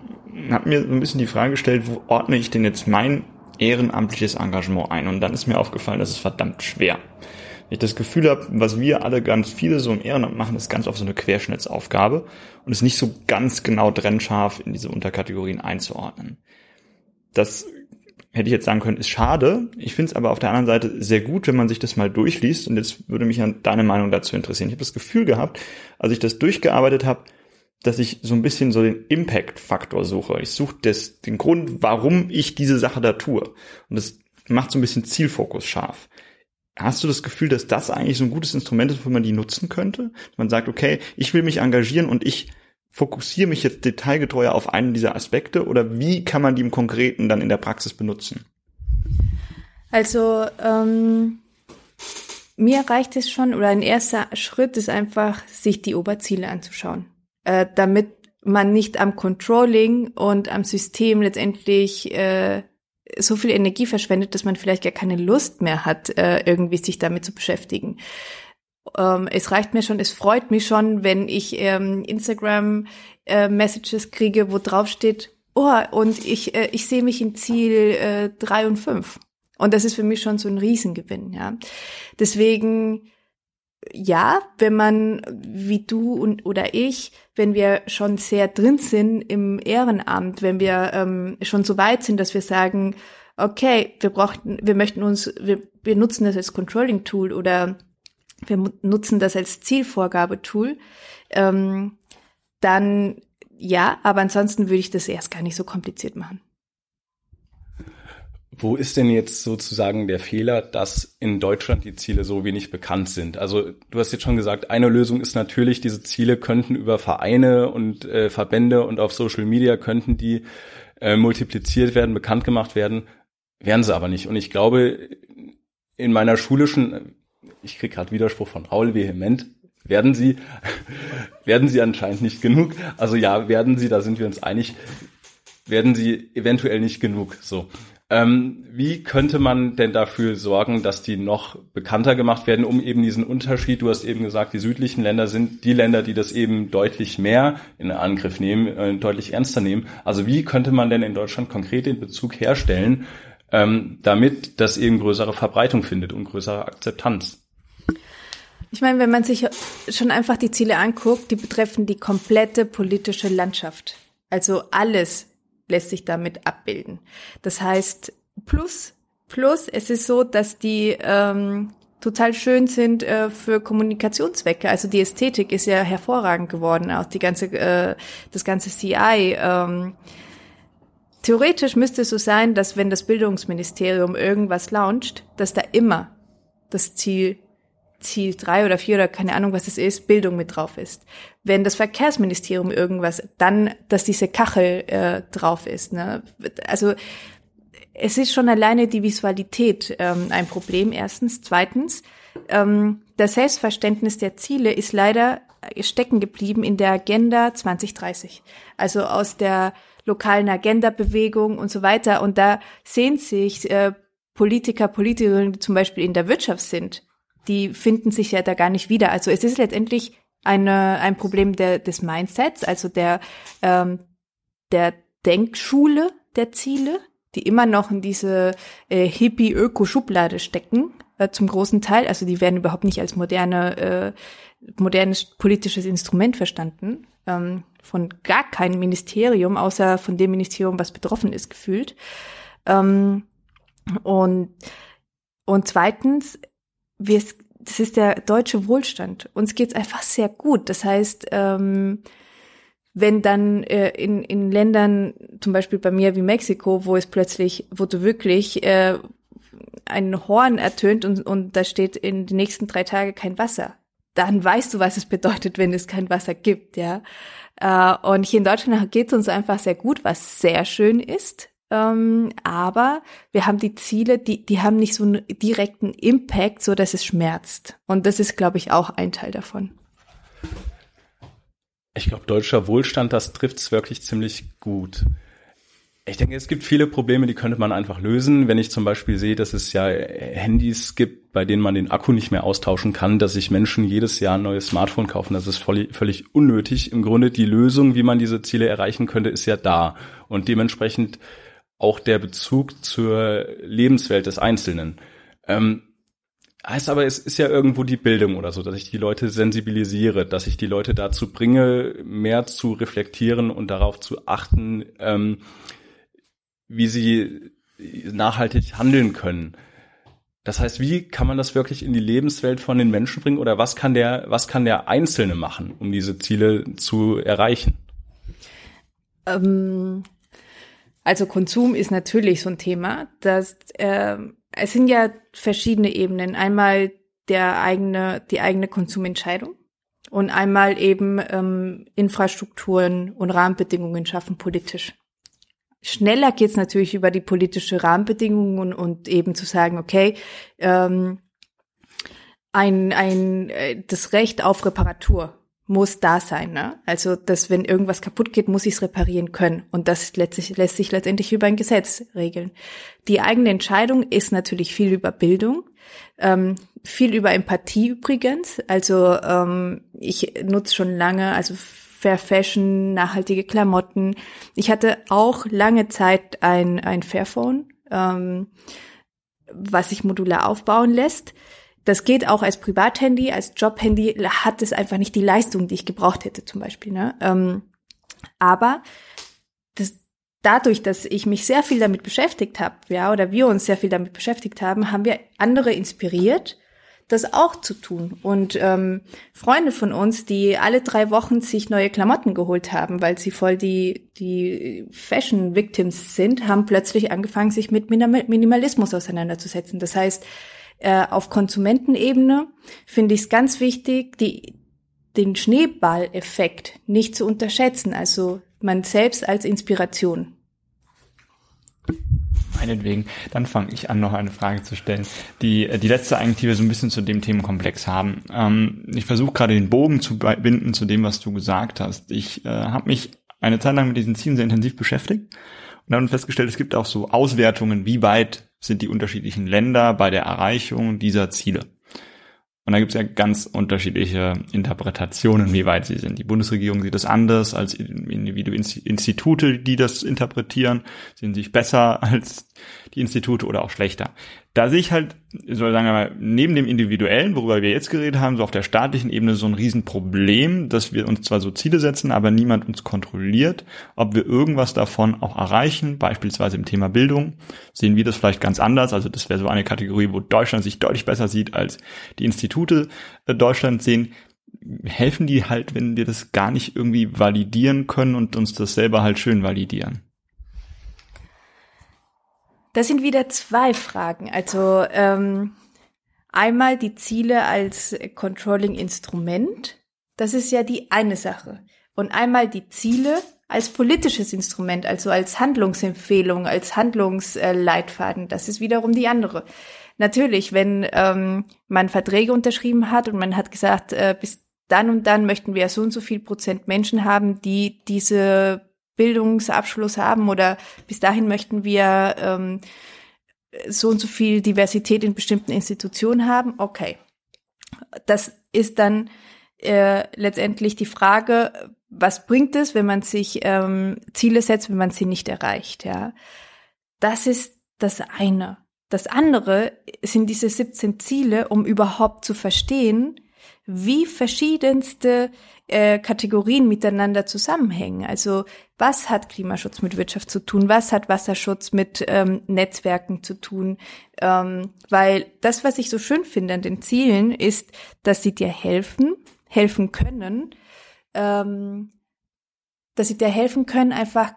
habe mir so ein bisschen die Frage gestellt, wo ordne ich denn jetzt mein ehrenamtliches Engagement ein? Und dann ist mir aufgefallen, das ist verdammt schwer. Ich das Gefühl habe, was wir alle ganz viele so im Ehrenamt machen, ist ganz oft so eine Querschnittsaufgabe und ist nicht so ganz genau trennscharf in diese Unterkategorien einzuordnen. Das hätte ich jetzt sagen können, ist schade. Ich finde es aber auf der anderen Seite sehr gut, wenn man sich das mal durchliest. Und jetzt würde mich an deine Meinung dazu interessieren. Ich habe das Gefühl gehabt, als ich das durchgearbeitet habe, dass ich so ein bisschen so den Impact-Faktor suche. Ich suche das, den Grund, warum ich diese Sache da tue. Und das macht so ein bisschen Zielfokus scharf. Hast du das Gefühl, dass das eigentlich so ein gutes Instrument ist, wo man die nutzen könnte? Man sagt, okay, ich will mich engagieren und ich fokussiere mich jetzt detailgetreuer auf einen dieser Aspekte oder wie kann man die im Konkreten dann in der Praxis benutzen? Also ähm, mir reicht es schon oder ein erster Schritt ist einfach, sich die Oberziele anzuschauen, äh, damit man nicht am Controlling und am System letztendlich äh, so viel Energie verschwendet, dass man vielleicht gar keine Lust mehr hat, äh, irgendwie sich damit zu beschäftigen. Ähm, es reicht mir schon, es freut mich schon, wenn ich ähm, Instagram äh, kriege, wo drauf steht, oh, und ich, äh, ich sehe mich im Ziel drei und fünf. Und das ist für mich schon so ein Riesengewinn, ja. Deswegen, ja, wenn man, wie du und oder ich, wenn wir schon sehr drin sind im Ehrenamt, wenn wir ähm, schon so weit sind, dass wir sagen, okay, wir brauchten, wir möchten uns, wir, wir nutzen das als Controlling-Tool oder wir nutzen das als Zielvorgabetool, ähm, dann ja, aber ansonsten würde ich das erst gar nicht so kompliziert machen. Wo ist denn jetzt sozusagen der Fehler, dass in Deutschland die Ziele so wenig bekannt sind? Also du hast jetzt schon gesagt, eine Lösung ist natürlich, diese Ziele könnten über Vereine und äh, Verbände und auf Social Media könnten die äh, multipliziert werden, bekannt gemacht werden, werden sie aber nicht. Und ich glaube, in meiner schulischen ich krieg gerade Widerspruch von Raul vehement. Werden Sie, werden Sie anscheinend nicht genug? Also ja, werden Sie, da sind wir uns einig, werden Sie eventuell nicht genug. So. Ähm, wie könnte man denn dafür sorgen, dass die noch bekannter gemacht werden, um eben diesen Unterschied, du hast eben gesagt, die südlichen Länder sind die Länder, die das eben deutlich mehr in Angriff nehmen, äh, deutlich ernster nehmen. Also wie könnte man denn in Deutschland konkret den Bezug herstellen, ähm, damit das eben größere Verbreitung findet und größere Akzeptanz? Ich meine, wenn man sich schon einfach die Ziele anguckt, die betreffen die komplette politische Landschaft. Also alles lässt sich damit abbilden. Das heißt, plus, plus, es ist so, dass die ähm, total schön sind äh, für Kommunikationszwecke. Also die Ästhetik ist ja hervorragend geworden, auch die ganze, äh, das ganze CI. Ähm, theoretisch müsste es so sein, dass wenn das Bildungsministerium irgendwas launcht, dass da immer das Ziel Ziel drei oder vier oder keine Ahnung, was es ist, Bildung mit drauf ist. Wenn das Verkehrsministerium irgendwas, dann, dass diese Kachel äh, drauf ist. Ne? Also es ist schon alleine die Visualität ähm, ein Problem, erstens. Zweitens, ähm, das Selbstverständnis der Ziele ist leider stecken geblieben in der Agenda 2030. Also aus der lokalen Agenda-Bewegung und so weiter. Und da sehen sich äh, Politiker, Politikerinnen, die zum Beispiel in der Wirtschaft sind, die finden sich ja da gar nicht wieder. Also es ist letztendlich eine, ein Problem der, des Mindsets, also der, ähm, der Denkschule der Ziele, die immer noch in diese äh, Hippie-Öko-Schublade stecken, äh, zum großen Teil. Also die werden überhaupt nicht als moderne, äh, modernes politisches Instrument verstanden. Ähm, von gar keinem Ministerium, außer von dem Ministerium, was betroffen ist, gefühlt. Ähm, und Und zweitens, wir, das ist der deutsche Wohlstand. Uns geht's einfach sehr gut. Das heißt, ähm, wenn dann äh, in, in Ländern, zum Beispiel bei mir wie Mexiko, wo es plötzlich, wo du wirklich äh, ein Horn ertönt und, und da steht in den nächsten drei Tagen kein Wasser, dann weißt du, was es bedeutet, wenn es kein Wasser gibt, ja. Äh, und hier in Deutschland geht es uns einfach sehr gut, was sehr schön ist. Ähm, aber wir haben die Ziele, die, die haben nicht so einen direkten Impact, so dass es schmerzt. Und das ist, glaube ich, auch ein Teil davon. Ich glaube, deutscher Wohlstand, das trifft's wirklich ziemlich gut. Ich denke, es gibt viele Probleme, die könnte man einfach lösen. Wenn ich zum Beispiel sehe, dass es ja Handys gibt, bei denen man den Akku nicht mehr austauschen kann, dass sich Menschen jedes Jahr ein neues Smartphone kaufen, das ist völlig, völlig unnötig. Im Grunde die Lösung, wie man diese Ziele erreichen könnte, ist ja da. Und dementsprechend auch der Bezug zur Lebenswelt des Einzelnen. Ähm, Heißt aber, es ist ja irgendwo die Bildung oder so, dass ich die Leute sensibilisiere, dass ich die Leute dazu bringe, mehr zu reflektieren und darauf zu achten, ähm, wie sie nachhaltig handeln können. Das heißt, wie kann man das wirklich in die Lebenswelt von den Menschen bringen oder was kann der, was kann der Einzelne machen, um diese Ziele zu erreichen? Ähm, also Konsum ist natürlich so ein Thema, dass äh, es sind ja verschiedene Ebenen. Einmal der eigene, die eigene Konsumentscheidung und einmal eben ähm, Infrastrukturen und Rahmenbedingungen schaffen politisch. Schneller geht's natürlich über die politische Rahmenbedingungen und, und eben zu sagen, okay, ähm, ein, ein, äh, das Recht auf Reparatur muss da sein. Ne? Also, dass wenn irgendwas kaputt geht, muss ich es reparieren können. Und das lässt sich, lässt sich letztendlich über ein Gesetz regeln. Die eigene Entscheidung ist natürlich viel über Bildung, ähm, viel über Empathie übrigens. Also ähm, ich nutze schon lange, also Fair Fashion, nachhaltige Klamotten. Ich hatte auch lange Zeit ein, ein Fairphone, ähm, was sich modular aufbauen lässt das geht auch als Privathandy, als Jobhandy hat es einfach nicht die Leistung, die ich gebraucht hätte zum Beispiel. Ne? Ähm, aber das, dadurch, dass ich mich sehr viel damit beschäftigt habe, ja, oder wir uns sehr viel damit beschäftigt haben, haben wir andere inspiriert, das auch zu tun. Und ähm, Freunde von uns, die alle drei Wochen sich neue Klamotten geholt haben, weil sie voll die, die Fashion Victims sind, haben plötzlich angefangen, sich mit Minimalismus auseinanderzusetzen. Das heißt, äh, auf Konsumentenebene finde ich es ganz wichtig, die, den Schneeballeffekt nicht zu unterschätzen, also man selbst als Inspiration. Meinetwegen. Dann fange ich an, noch eine Frage zu stellen. Die, die letzte eigentlich, die wir so ein bisschen zu dem Themenkomplex haben. Ähm, ich versuche gerade den Bogen zu binden zu dem, was du gesagt hast. Ich äh, habe mich eine Zeit lang mit diesen Zielen sehr intensiv beschäftigt und dann festgestellt, es gibt auch so Auswertungen, wie weit sind die unterschiedlichen Länder bei der Erreichung dieser Ziele. Und da gibt es ja ganz unterschiedliche Interpretationen, wie weit sie sind. Die Bundesregierung sieht das anders als individuelle Institute, die das interpretieren, sehen sich besser als die Institute oder auch schlechter. Da sehe ich halt, so sagen wir mal, neben dem Individuellen, worüber wir jetzt geredet haben, so auf der staatlichen Ebene so ein Riesenproblem, dass wir uns zwar so Ziele setzen, aber niemand uns kontrolliert, ob wir irgendwas davon auch erreichen, beispielsweise im Thema Bildung, sehen wir das vielleicht ganz anders. Also das wäre so eine Kategorie, wo Deutschland sich deutlich besser sieht, als die Institute äh, Deutschland sehen helfen die halt, wenn wir das gar nicht irgendwie validieren können und uns das selber halt schön validieren? Das sind wieder zwei Fragen. Also ähm, einmal die Ziele als Controlling-Instrument. Das ist ja die eine Sache. Und einmal die Ziele als politisches Instrument, also als Handlungsempfehlung, als Handlungsleitfaden. Das ist wiederum die andere. Natürlich, wenn ähm, man Verträge unterschrieben hat und man hat gesagt, äh, bis dann und dann möchten wir so und so viel Prozent Menschen haben, die diese Bildungsabschluss haben oder bis dahin möchten wir ähm, so und so viel Diversität in bestimmten Institutionen haben. Okay. Das ist dann äh, letztendlich die Frage, was bringt es, wenn man sich ähm, Ziele setzt, wenn man sie nicht erreicht, ja. Das ist das eine. Das andere sind diese 17 Ziele, um überhaupt zu verstehen, wie verschiedenste äh, Kategorien miteinander zusammenhängen. Also was hat Klimaschutz mit Wirtschaft zu tun? Was hat Wasserschutz mit ähm, Netzwerken zu tun? Ähm, weil das, was ich so schön finde an den Zielen, ist, dass sie dir helfen, helfen können, ähm, dass sie dir helfen können, einfach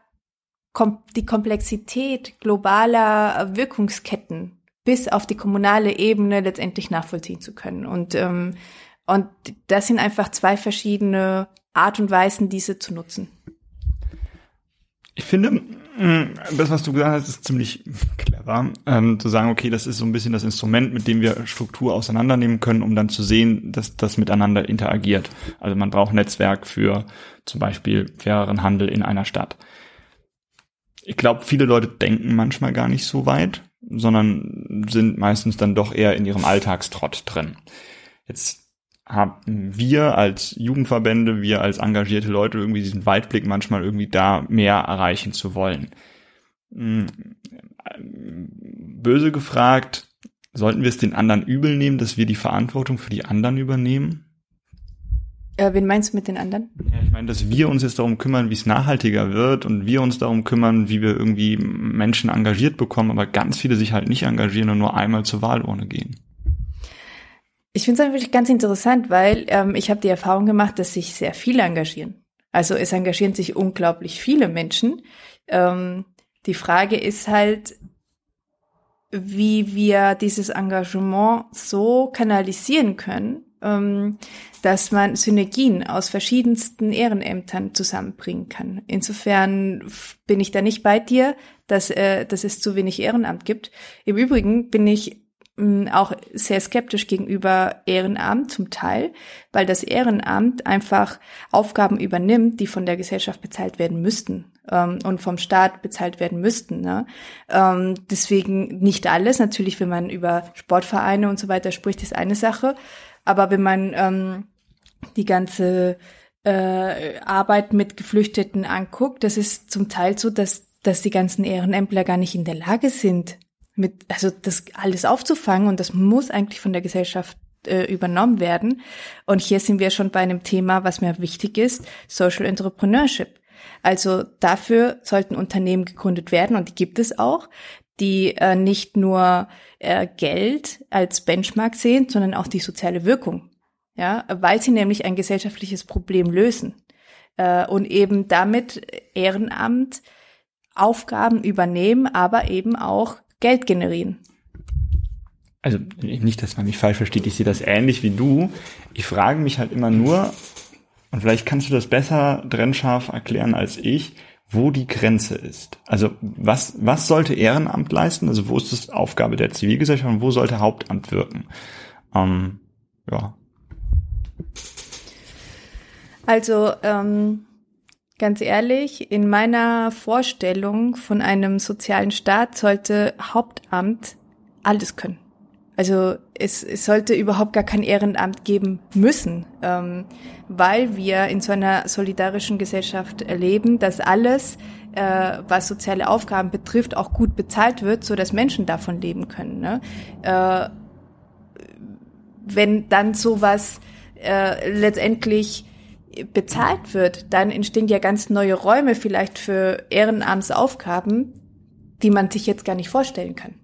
kom die Komplexität globaler Wirkungsketten bis auf die kommunale Ebene letztendlich nachvollziehen zu können. Und ähm, und das sind einfach zwei verschiedene Art und Weisen, diese zu nutzen. Ich finde, mm, das, was du gesagt hast, ist ziemlich clever, ähm, zu sagen, okay, das ist so ein bisschen das Instrument, mit dem wir Struktur auseinandernehmen können, um dann zu sehen, dass das miteinander interagiert. Also man braucht Netzwerk für zum Beispiel faireren Handel in einer Stadt. Ich glaube, viele Leute denken manchmal gar nicht so weit, sondern sind meistens dann doch eher in ihrem Alltagstrott drin. Jetzt haben wir als Jugendverbände, wir als engagierte Leute irgendwie diesen Weitblick manchmal irgendwie da mehr erreichen zu wollen. Hm, böse gefragt, sollten wir es den anderen übel nehmen, dass wir die Verantwortung für die anderen übernehmen? Äh, wen meinst du mit den anderen? Ja, ich meine, dass wir uns jetzt darum kümmern, wie es nachhaltiger wird und wir uns darum kümmern, wie wir irgendwie Menschen engagiert bekommen, aber ganz viele sich halt nicht engagieren und nur einmal zur Wahlurne gehen. Ich finde es wirklich ganz interessant, weil ähm, ich habe die Erfahrung gemacht, dass sich sehr viele engagieren. Also es engagieren sich unglaublich viele Menschen. Ähm, die Frage ist halt, wie wir dieses Engagement so kanalisieren können, ähm, dass man Synergien aus verschiedensten Ehrenämtern zusammenbringen kann. Insofern bin ich da nicht bei dir, dass, äh, dass es zu wenig Ehrenamt gibt. Im Übrigen bin ich auch sehr skeptisch gegenüber Ehrenamt zum Teil, weil das Ehrenamt einfach Aufgaben übernimmt, die von der Gesellschaft bezahlt werden müssten ähm, und vom Staat bezahlt werden müssten. Ne? Ähm, deswegen nicht alles. Natürlich, wenn man über Sportvereine und so weiter spricht, ist eine Sache. Aber wenn man ähm, die ganze äh, Arbeit mit Geflüchteten anguckt, das ist zum Teil so, dass, dass die ganzen Ehrenämtler gar nicht in der Lage sind, mit, also das alles aufzufangen und das muss eigentlich von der Gesellschaft äh, übernommen werden. Und hier sind wir schon bei einem Thema, was mir wichtig ist, Social Entrepreneurship. Also dafür sollten Unternehmen gegründet werden und die gibt es auch, die äh, nicht nur äh, Geld als Benchmark sehen, sondern auch die soziale Wirkung. Ja, weil sie nämlich ein gesellschaftliches Problem lösen äh, und eben damit Ehrenamt Aufgaben übernehmen, aber eben auch Geld generieren. Also nicht, dass man mich falsch versteht, ich sehe das ähnlich wie du. Ich frage mich halt immer nur, und vielleicht kannst du das besser trennscharf erklären als ich, wo die Grenze ist. Also was, was sollte Ehrenamt leisten? Also wo ist das Aufgabe der Zivilgesellschaft und wo sollte Hauptamt wirken? Ähm, ja. Also ähm, Ganz ehrlich, in meiner Vorstellung von einem sozialen Staat sollte Hauptamt alles können. Also es, es sollte überhaupt gar kein Ehrenamt geben müssen, ähm, weil wir in so einer solidarischen Gesellschaft erleben, dass alles, äh, was soziale Aufgaben betrifft, auch gut bezahlt wird, so dass Menschen davon leben können. Ne? Äh, wenn dann sowas äh, letztendlich bezahlt wird, dann entstehen ja ganz neue Räume vielleicht für Ehrenamtsaufgaben, die man sich jetzt gar nicht vorstellen kann.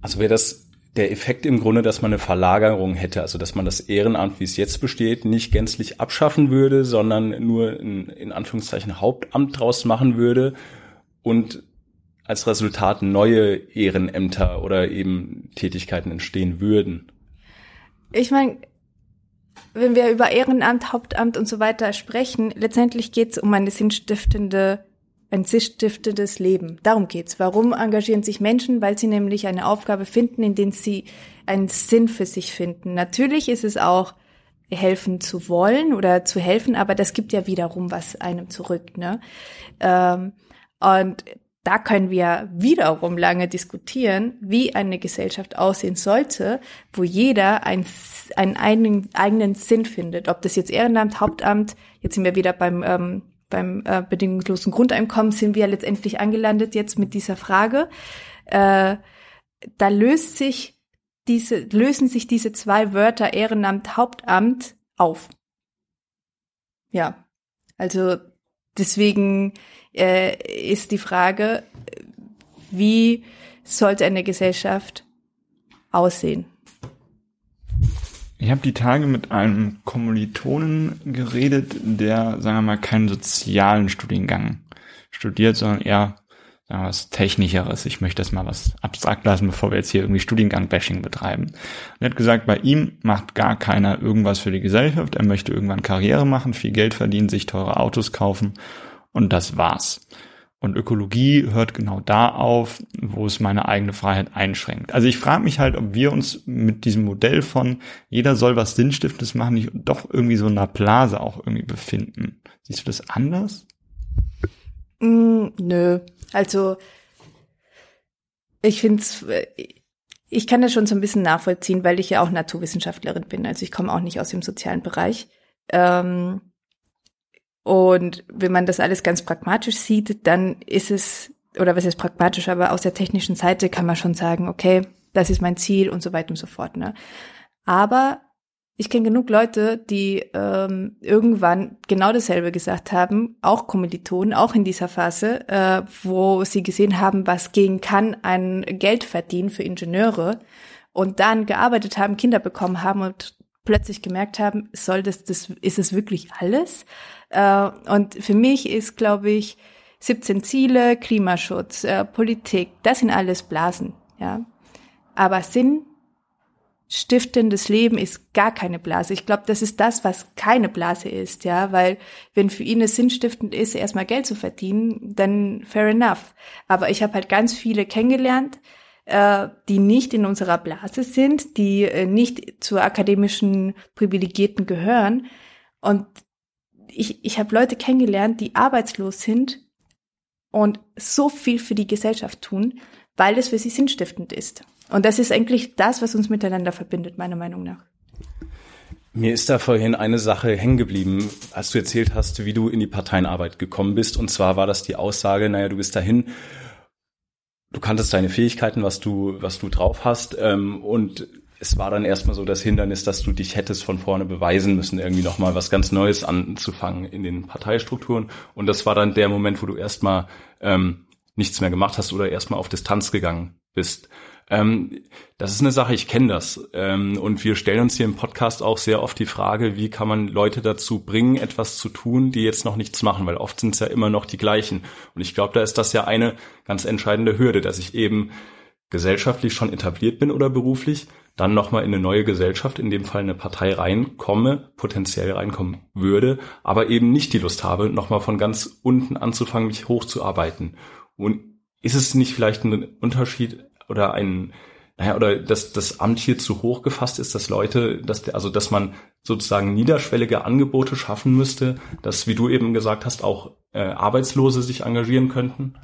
Also wäre das der Effekt im Grunde, dass man eine Verlagerung hätte, also dass man das Ehrenamt, wie es jetzt besteht, nicht gänzlich abschaffen würde, sondern nur ein, in Anführungszeichen Hauptamt draus machen würde und als Resultat neue Ehrenämter oder eben Tätigkeiten entstehen würden. Ich meine, wenn wir über Ehrenamt, Hauptamt und so weiter sprechen, letztendlich geht es um eine sinnstiftende, ein sinnstiftendes Leben. Darum geht's. Warum engagieren sich Menschen? Weil sie nämlich eine Aufgabe finden, in der sie einen Sinn für sich finden. Natürlich ist es auch helfen zu wollen oder zu helfen, aber das gibt ja wiederum was einem zurück. Ne? Ähm, und da können wir wiederum lange diskutieren, wie eine Gesellschaft aussehen sollte, wo jeder ein, einen eigenen, eigenen Sinn findet. Ob das jetzt Ehrenamt, Hauptamt, jetzt sind wir wieder beim, ähm, beim äh, bedingungslosen Grundeinkommen, sind wir letztendlich angelandet jetzt mit dieser Frage. Äh, da löst sich diese, lösen sich diese zwei Wörter Ehrenamt, Hauptamt auf. Ja, also deswegen äh, ist die Frage, wie sollte eine Gesellschaft aussehen? Ich habe die Tage mit einem Kommilitonen geredet, der, sagen wir mal, keinen sozialen Studiengang studiert, sondern eher sagen wir, was Technischeres. Ich möchte das mal was abstrakt lassen, bevor wir jetzt hier irgendwie Studiengang-Bashing betreiben. Und er hat gesagt, bei ihm macht gar keiner irgendwas für die Gesellschaft. Er möchte irgendwann Karriere machen, viel Geld verdienen, sich teure Autos kaufen und das war's. Und Ökologie hört genau da auf, wo es meine eigene Freiheit einschränkt. Also ich frage mich halt, ob wir uns mit diesem Modell von jeder soll was Sinnstiftendes machen, nicht doch irgendwie so in einer Blase auch irgendwie befinden. Siehst du das anders? Mm, nö. Also ich finde ich kann das schon so ein bisschen nachvollziehen, weil ich ja auch Naturwissenschaftlerin bin. Also ich komme auch nicht aus dem sozialen Bereich. Ähm, und wenn man das alles ganz pragmatisch sieht, dann ist es, oder was ist pragmatisch, aber aus der technischen Seite kann man schon sagen, okay, das ist mein Ziel und so weiter und so fort. Ne? Aber ich kenne genug Leute, die ähm, irgendwann genau dasselbe gesagt haben, auch Kommilitonen, auch in dieser Phase, äh, wo sie gesehen haben, was gehen kann an Geld verdienen für Ingenieure und dann gearbeitet haben, Kinder bekommen haben und plötzlich gemerkt haben, soll das, das ist es wirklich alles? Äh, und für mich ist, glaube ich, 17 Ziele, Klimaschutz, äh, Politik, das sind alles Blasen, ja. Aber Sinn stiftendes Leben ist gar keine Blase. Ich glaube, das ist das, was keine Blase ist, ja, weil wenn für ihn es sinnstiftend ist, erstmal Geld zu verdienen, dann fair enough. Aber ich habe halt ganz viele kennengelernt, die nicht in unserer Blase sind, die äh, nicht zur akademischen Privilegierten gehören. Und ich, ich habe Leute kennengelernt, die arbeitslos sind und so viel für die Gesellschaft tun, weil es für sie sinnstiftend ist. Und das ist eigentlich das, was uns miteinander verbindet, meiner Meinung nach. Mir ist da vorhin eine Sache hängen geblieben, als du erzählt hast, wie du in die Parteienarbeit gekommen bist. Und zwar war das die Aussage, naja, du bist dahin, du kanntest deine Fähigkeiten, was du, was du drauf hast. Ähm, und es war dann erstmal so das Hindernis, dass du dich hättest von vorne beweisen müssen, irgendwie nochmal was ganz Neues anzufangen in den Parteistrukturen. Und das war dann der Moment, wo du erstmal ähm, nichts mehr gemacht hast oder erstmal auf Distanz gegangen bist. Ähm, das ist eine Sache, ich kenne das. Ähm, und wir stellen uns hier im Podcast auch sehr oft die Frage, wie kann man Leute dazu bringen, etwas zu tun, die jetzt noch nichts machen, weil oft sind es ja immer noch die gleichen. Und ich glaube, da ist das ja eine ganz entscheidende Hürde, dass ich eben gesellschaftlich schon etabliert bin oder beruflich, dann nochmal in eine neue Gesellschaft, in dem Fall eine Partei reinkomme, potenziell reinkommen würde, aber eben nicht die Lust habe, nochmal von ganz unten anzufangen, mich hochzuarbeiten. Und ist es nicht vielleicht ein Unterschied, oder ein, naja, oder dass das Amt hier zu hoch gefasst ist, dass Leute, dass also dass man sozusagen niederschwellige Angebote schaffen müsste, dass, wie du eben gesagt hast, auch äh, Arbeitslose sich engagieren könnten?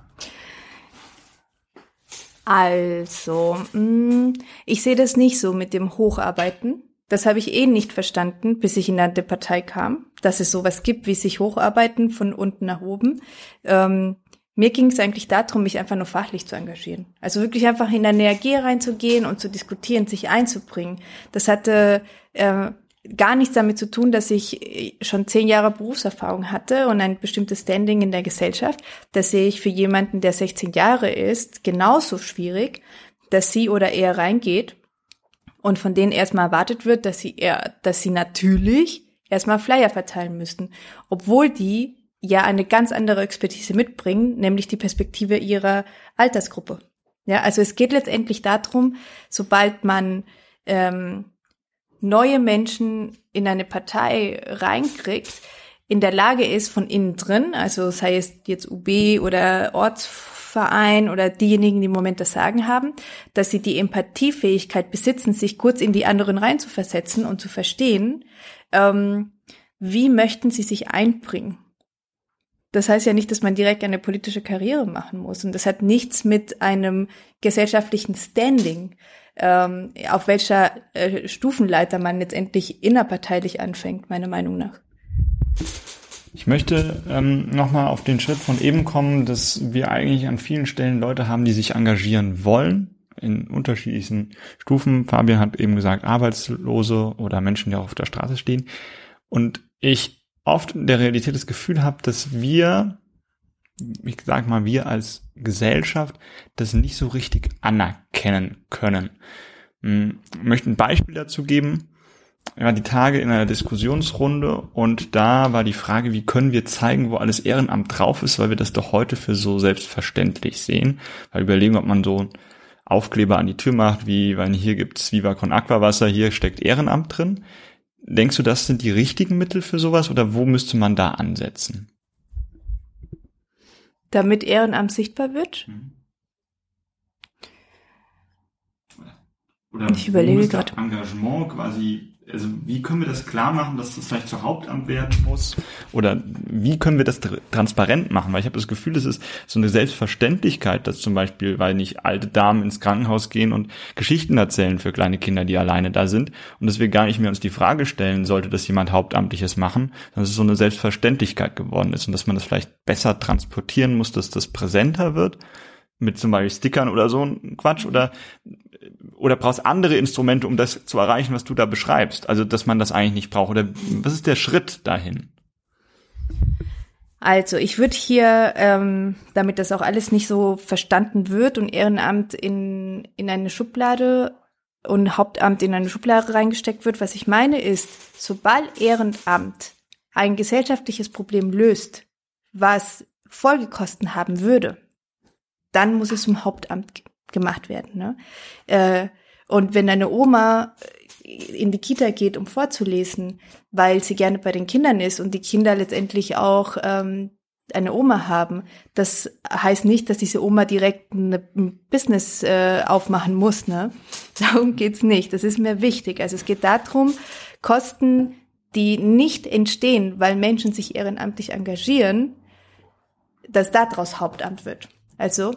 Also, mh, mm, ich sehe das nicht so mit dem Hocharbeiten. Das habe ich eh nicht verstanden, bis ich in eine Partei kam, dass es sowas gibt wie sich hocharbeiten von unten nach oben. Ähm, mir ging es eigentlich darum, mich einfach nur fachlich zu engagieren. Also wirklich einfach in eine AG reinzugehen und zu diskutieren, sich einzubringen. Das hatte äh, gar nichts damit zu tun, dass ich äh, schon zehn Jahre Berufserfahrung hatte und ein bestimmtes Standing in der Gesellschaft. Das sehe ich für jemanden, der 16 Jahre ist, genauso schwierig, dass sie oder er reingeht und von denen erstmal erwartet wird, dass sie eher, dass sie natürlich erstmal Flyer verteilen müssten, obwohl die ja eine ganz andere Expertise mitbringen, nämlich die Perspektive ihrer Altersgruppe. Ja, also es geht letztendlich darum, sobald man ähm, neue Menschen in eine Partei reinkriegt, in der Lage ist von innen drin, also sei es jetzt UB oder Ortsverein oder diejenigen, die im Moment das Sagen haben, dass sie die Empathiefähigkeit besitzen, sich kurz in die anderen reinzuversetzen und zu verstehen, ähm, wie möchten sie sich einbringen das heißt ja nicht, dass man direkt eine politische Karriere machen muss. Und das hat nichts mit einem gesellschaftlichen Standing, ähm, auf welcher äh, Stufenleiter man letztendlich innerparteilich anfängt, meiner Meinung nach. Ich möchte ähm, nochmal auf den Schritt von eben kommen, dass wir eigentlich an vielen Stellen Leute haben, die sich engagieren wollen, in unterschiedlichen Stufen. Fabian hat eben gesagt, Arbeitslose oder Menschen, die auch auf der Straße stehen. Und ich oft in der Realität das Gefühl habe, dass wir, ich sag mal, wir als Gesellschaft das nicht so richtig anerkennen können. Hm, ich möchte ein Beispiel dazu geben. Ich war die Tage in einer Diskussionsrunde und da war die Frage, wie können wir zeigen, wo alles Ehrenamt drauf ist, weil wir das doch heute für so selbstverständlich sehen. Weil überlegen, ob man so Aufkleber an die Tür macht, wie, weil hier gibt's Viva con Aquawasser, hier steckt Ehrenamt drin. Denkst du, das sind die richtigen Mittel für sowas oder wo müsste man da ansetzen? Damit Ehrenamt sichtbar wird? Mhm. Oder ich überlege gerade. Engagement quasi also wie können wir das klar machen, dass das vielleicht zu Hauptamt werden muss? Oder wie können wir das transparent machen? Weil ich habe das Gefühl, das ist so eine Selbstverständlichkeit, dass zum Beispiel, weil nicht alte Damen ins Krankenhaus gehen und Geschichten erzählen für kleine Kinder, die alleine da sind und dass wir gar nicht mehr uns die Frage stellen, sollte das jemand Hauptamtliches machen, dass es so eine Selbstverständlichkeit geworden ist und dass man das vielleicht besser transportieren muss, dass das präsenter wird mit zum Beispiel Stickern oder so ein Quatsch oder oder brauchst andere Instrumente, um das zu erreichen, was du da beschreibst? Also, dass man das eigentlich nicht braucht. Oder was ist der Schritt dahin? Also, ich würde hier, ähm, damit das auch alles nicht so verstanden wird und Ehrenamt in, in eine Schublade und Hauptamt in eine Schublade reingesteckt wird, was ich meine ist, sobald Ehrenamt ein gesellschaftliches Problem löst, was Folgekosten haben würde, dann muss es zum Hauptamt gemacht werden. Ne? Äh, und wenn deine Oma in die Kita geht, um vorzulesen, weil sie gerne bei den Kindern ist und die Kinder letztendlich auch ähm, eine Oma haben, das heißt nicht, dass diese Oma direkt eine, ein Business äh, aufmachen muss. Ne? Darum geht's nicht. Das ist mir wichtig. Also es geht darum, Kosten, die nicht entstehen, weil Menschen sich ehrenamtlich engagieren, dass daraus Hauptamt wird. Also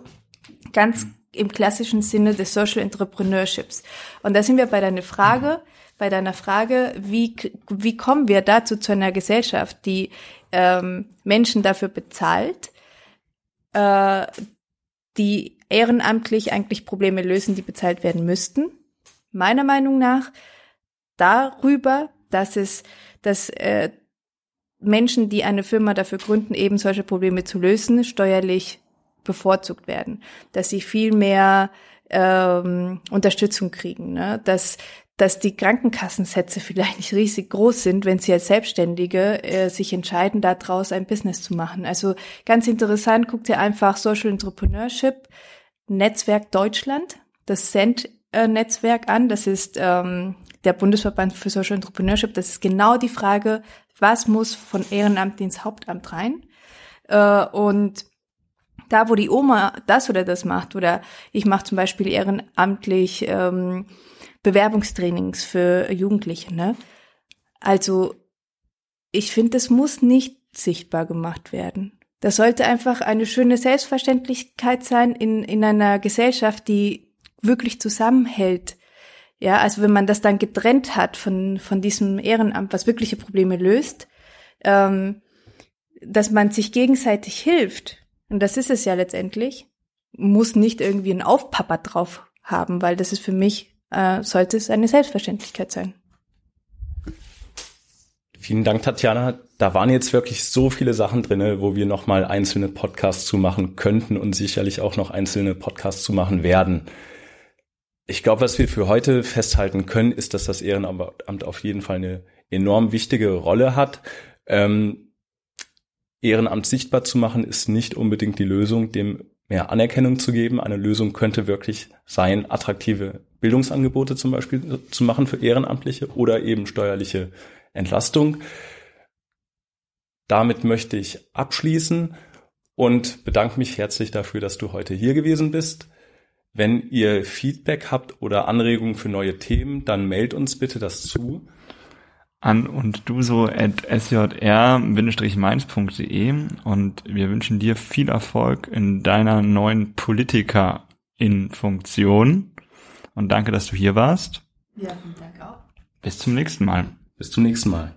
ganz im klassischen Sinne des Social Entrepreneurships. Und da sind wir bei deiner Frage, bei deiner Frage, wie, wie kommen wir dazu zu einer Gesellschaft, die ähm, Menschen dafür bezahlt, äh, die ehrenamtlich eigentlich Probleme lösen, die bezahlt werden müssten. Meiner Meinung nach darüber, dass es, dass äh, Menschen, die eine Firma dafür gründen, eben solche Probleme zu lösen, steuerlich bevorzugt werden, dass sie viel mehr ähm, Unterstützung kriegen, ne? dass dass die Krankenkassensätze vielleicht nicht riesig groß sind, wenn sie als Selbstständige äh, sich entscheiden, daraus ein Business zu machen. Also ganz interessant, guckt ihr einfach Social Entrepreneurship Netzwerk Deutschland, das Cent-Netzwerk an. Das ist ähm, der Bundesverband für Social Entrepreneurship. Das ist genau die Frage, was muss von Ehrenamt ins Hauptamt rein? Äh, und da, wo die Oma das oder das macht, oder ich mache zum Beispiel ehrenamtlich ähm, Bewerbungstrainings für Jugendliche, ne? Also ich finde, das muss nicht sichtbar gemacht werden. Das sollte einfach eine schöne Selbstverständlichkeit sein in, in einer Gesellschaft, die wirklich zusammenhält. Ja, also wenn man das dann getrennt hat von, von diesem Ehrenamt, was wirkliche Probleme löst, ähm, dass man sich gegenseitig hilft, und das ist es ja letztendlich, muss nicht irgendwie ein Aufpapper drauf haben, weil das ist für mich, äh, sollte es eine Selbstverständlichkeit sein. Vielen Dank, Tatjana. Da waren jetzt wirklich so viele Sachen drinne, wo wir nochmal einzelne Podcasts zu machen könnten und sicherlich auch noch einzelne Podcasts zu machen werden. Ich glaube, was wir für heute festhalten können, ist, dass das Ehrenamt auf jeden Fall eine enorm wichtige Rolle hat. Ähm, Ehrenamt sichtbar zu machen, ist nicht unbedingt die Lösung, dem mehr Anerkennung zu geben. Eine Lösung könnte wirklich sein, attraktive Bildungsangebote zum Beispiel zu machen für Ehrenamtliche oder eben steuerliche Entlastung. Damit möchte ich abschließen und bedanke mich herzlich dafür, dass du heute hier gewesen bist. Wenn ihr Feedback habt oder Anregungen für neue Themen, dann mailt uns bitte das zu an und du so at sjr-mainz.de und wir wünschen dir viel Erfolg in deiner neuen Politiker-in-Funktion und danke, dass du hier warst. Ja, vielen Dank auch. Bis zum nächsten Mal. Bis zum nächsten Mal.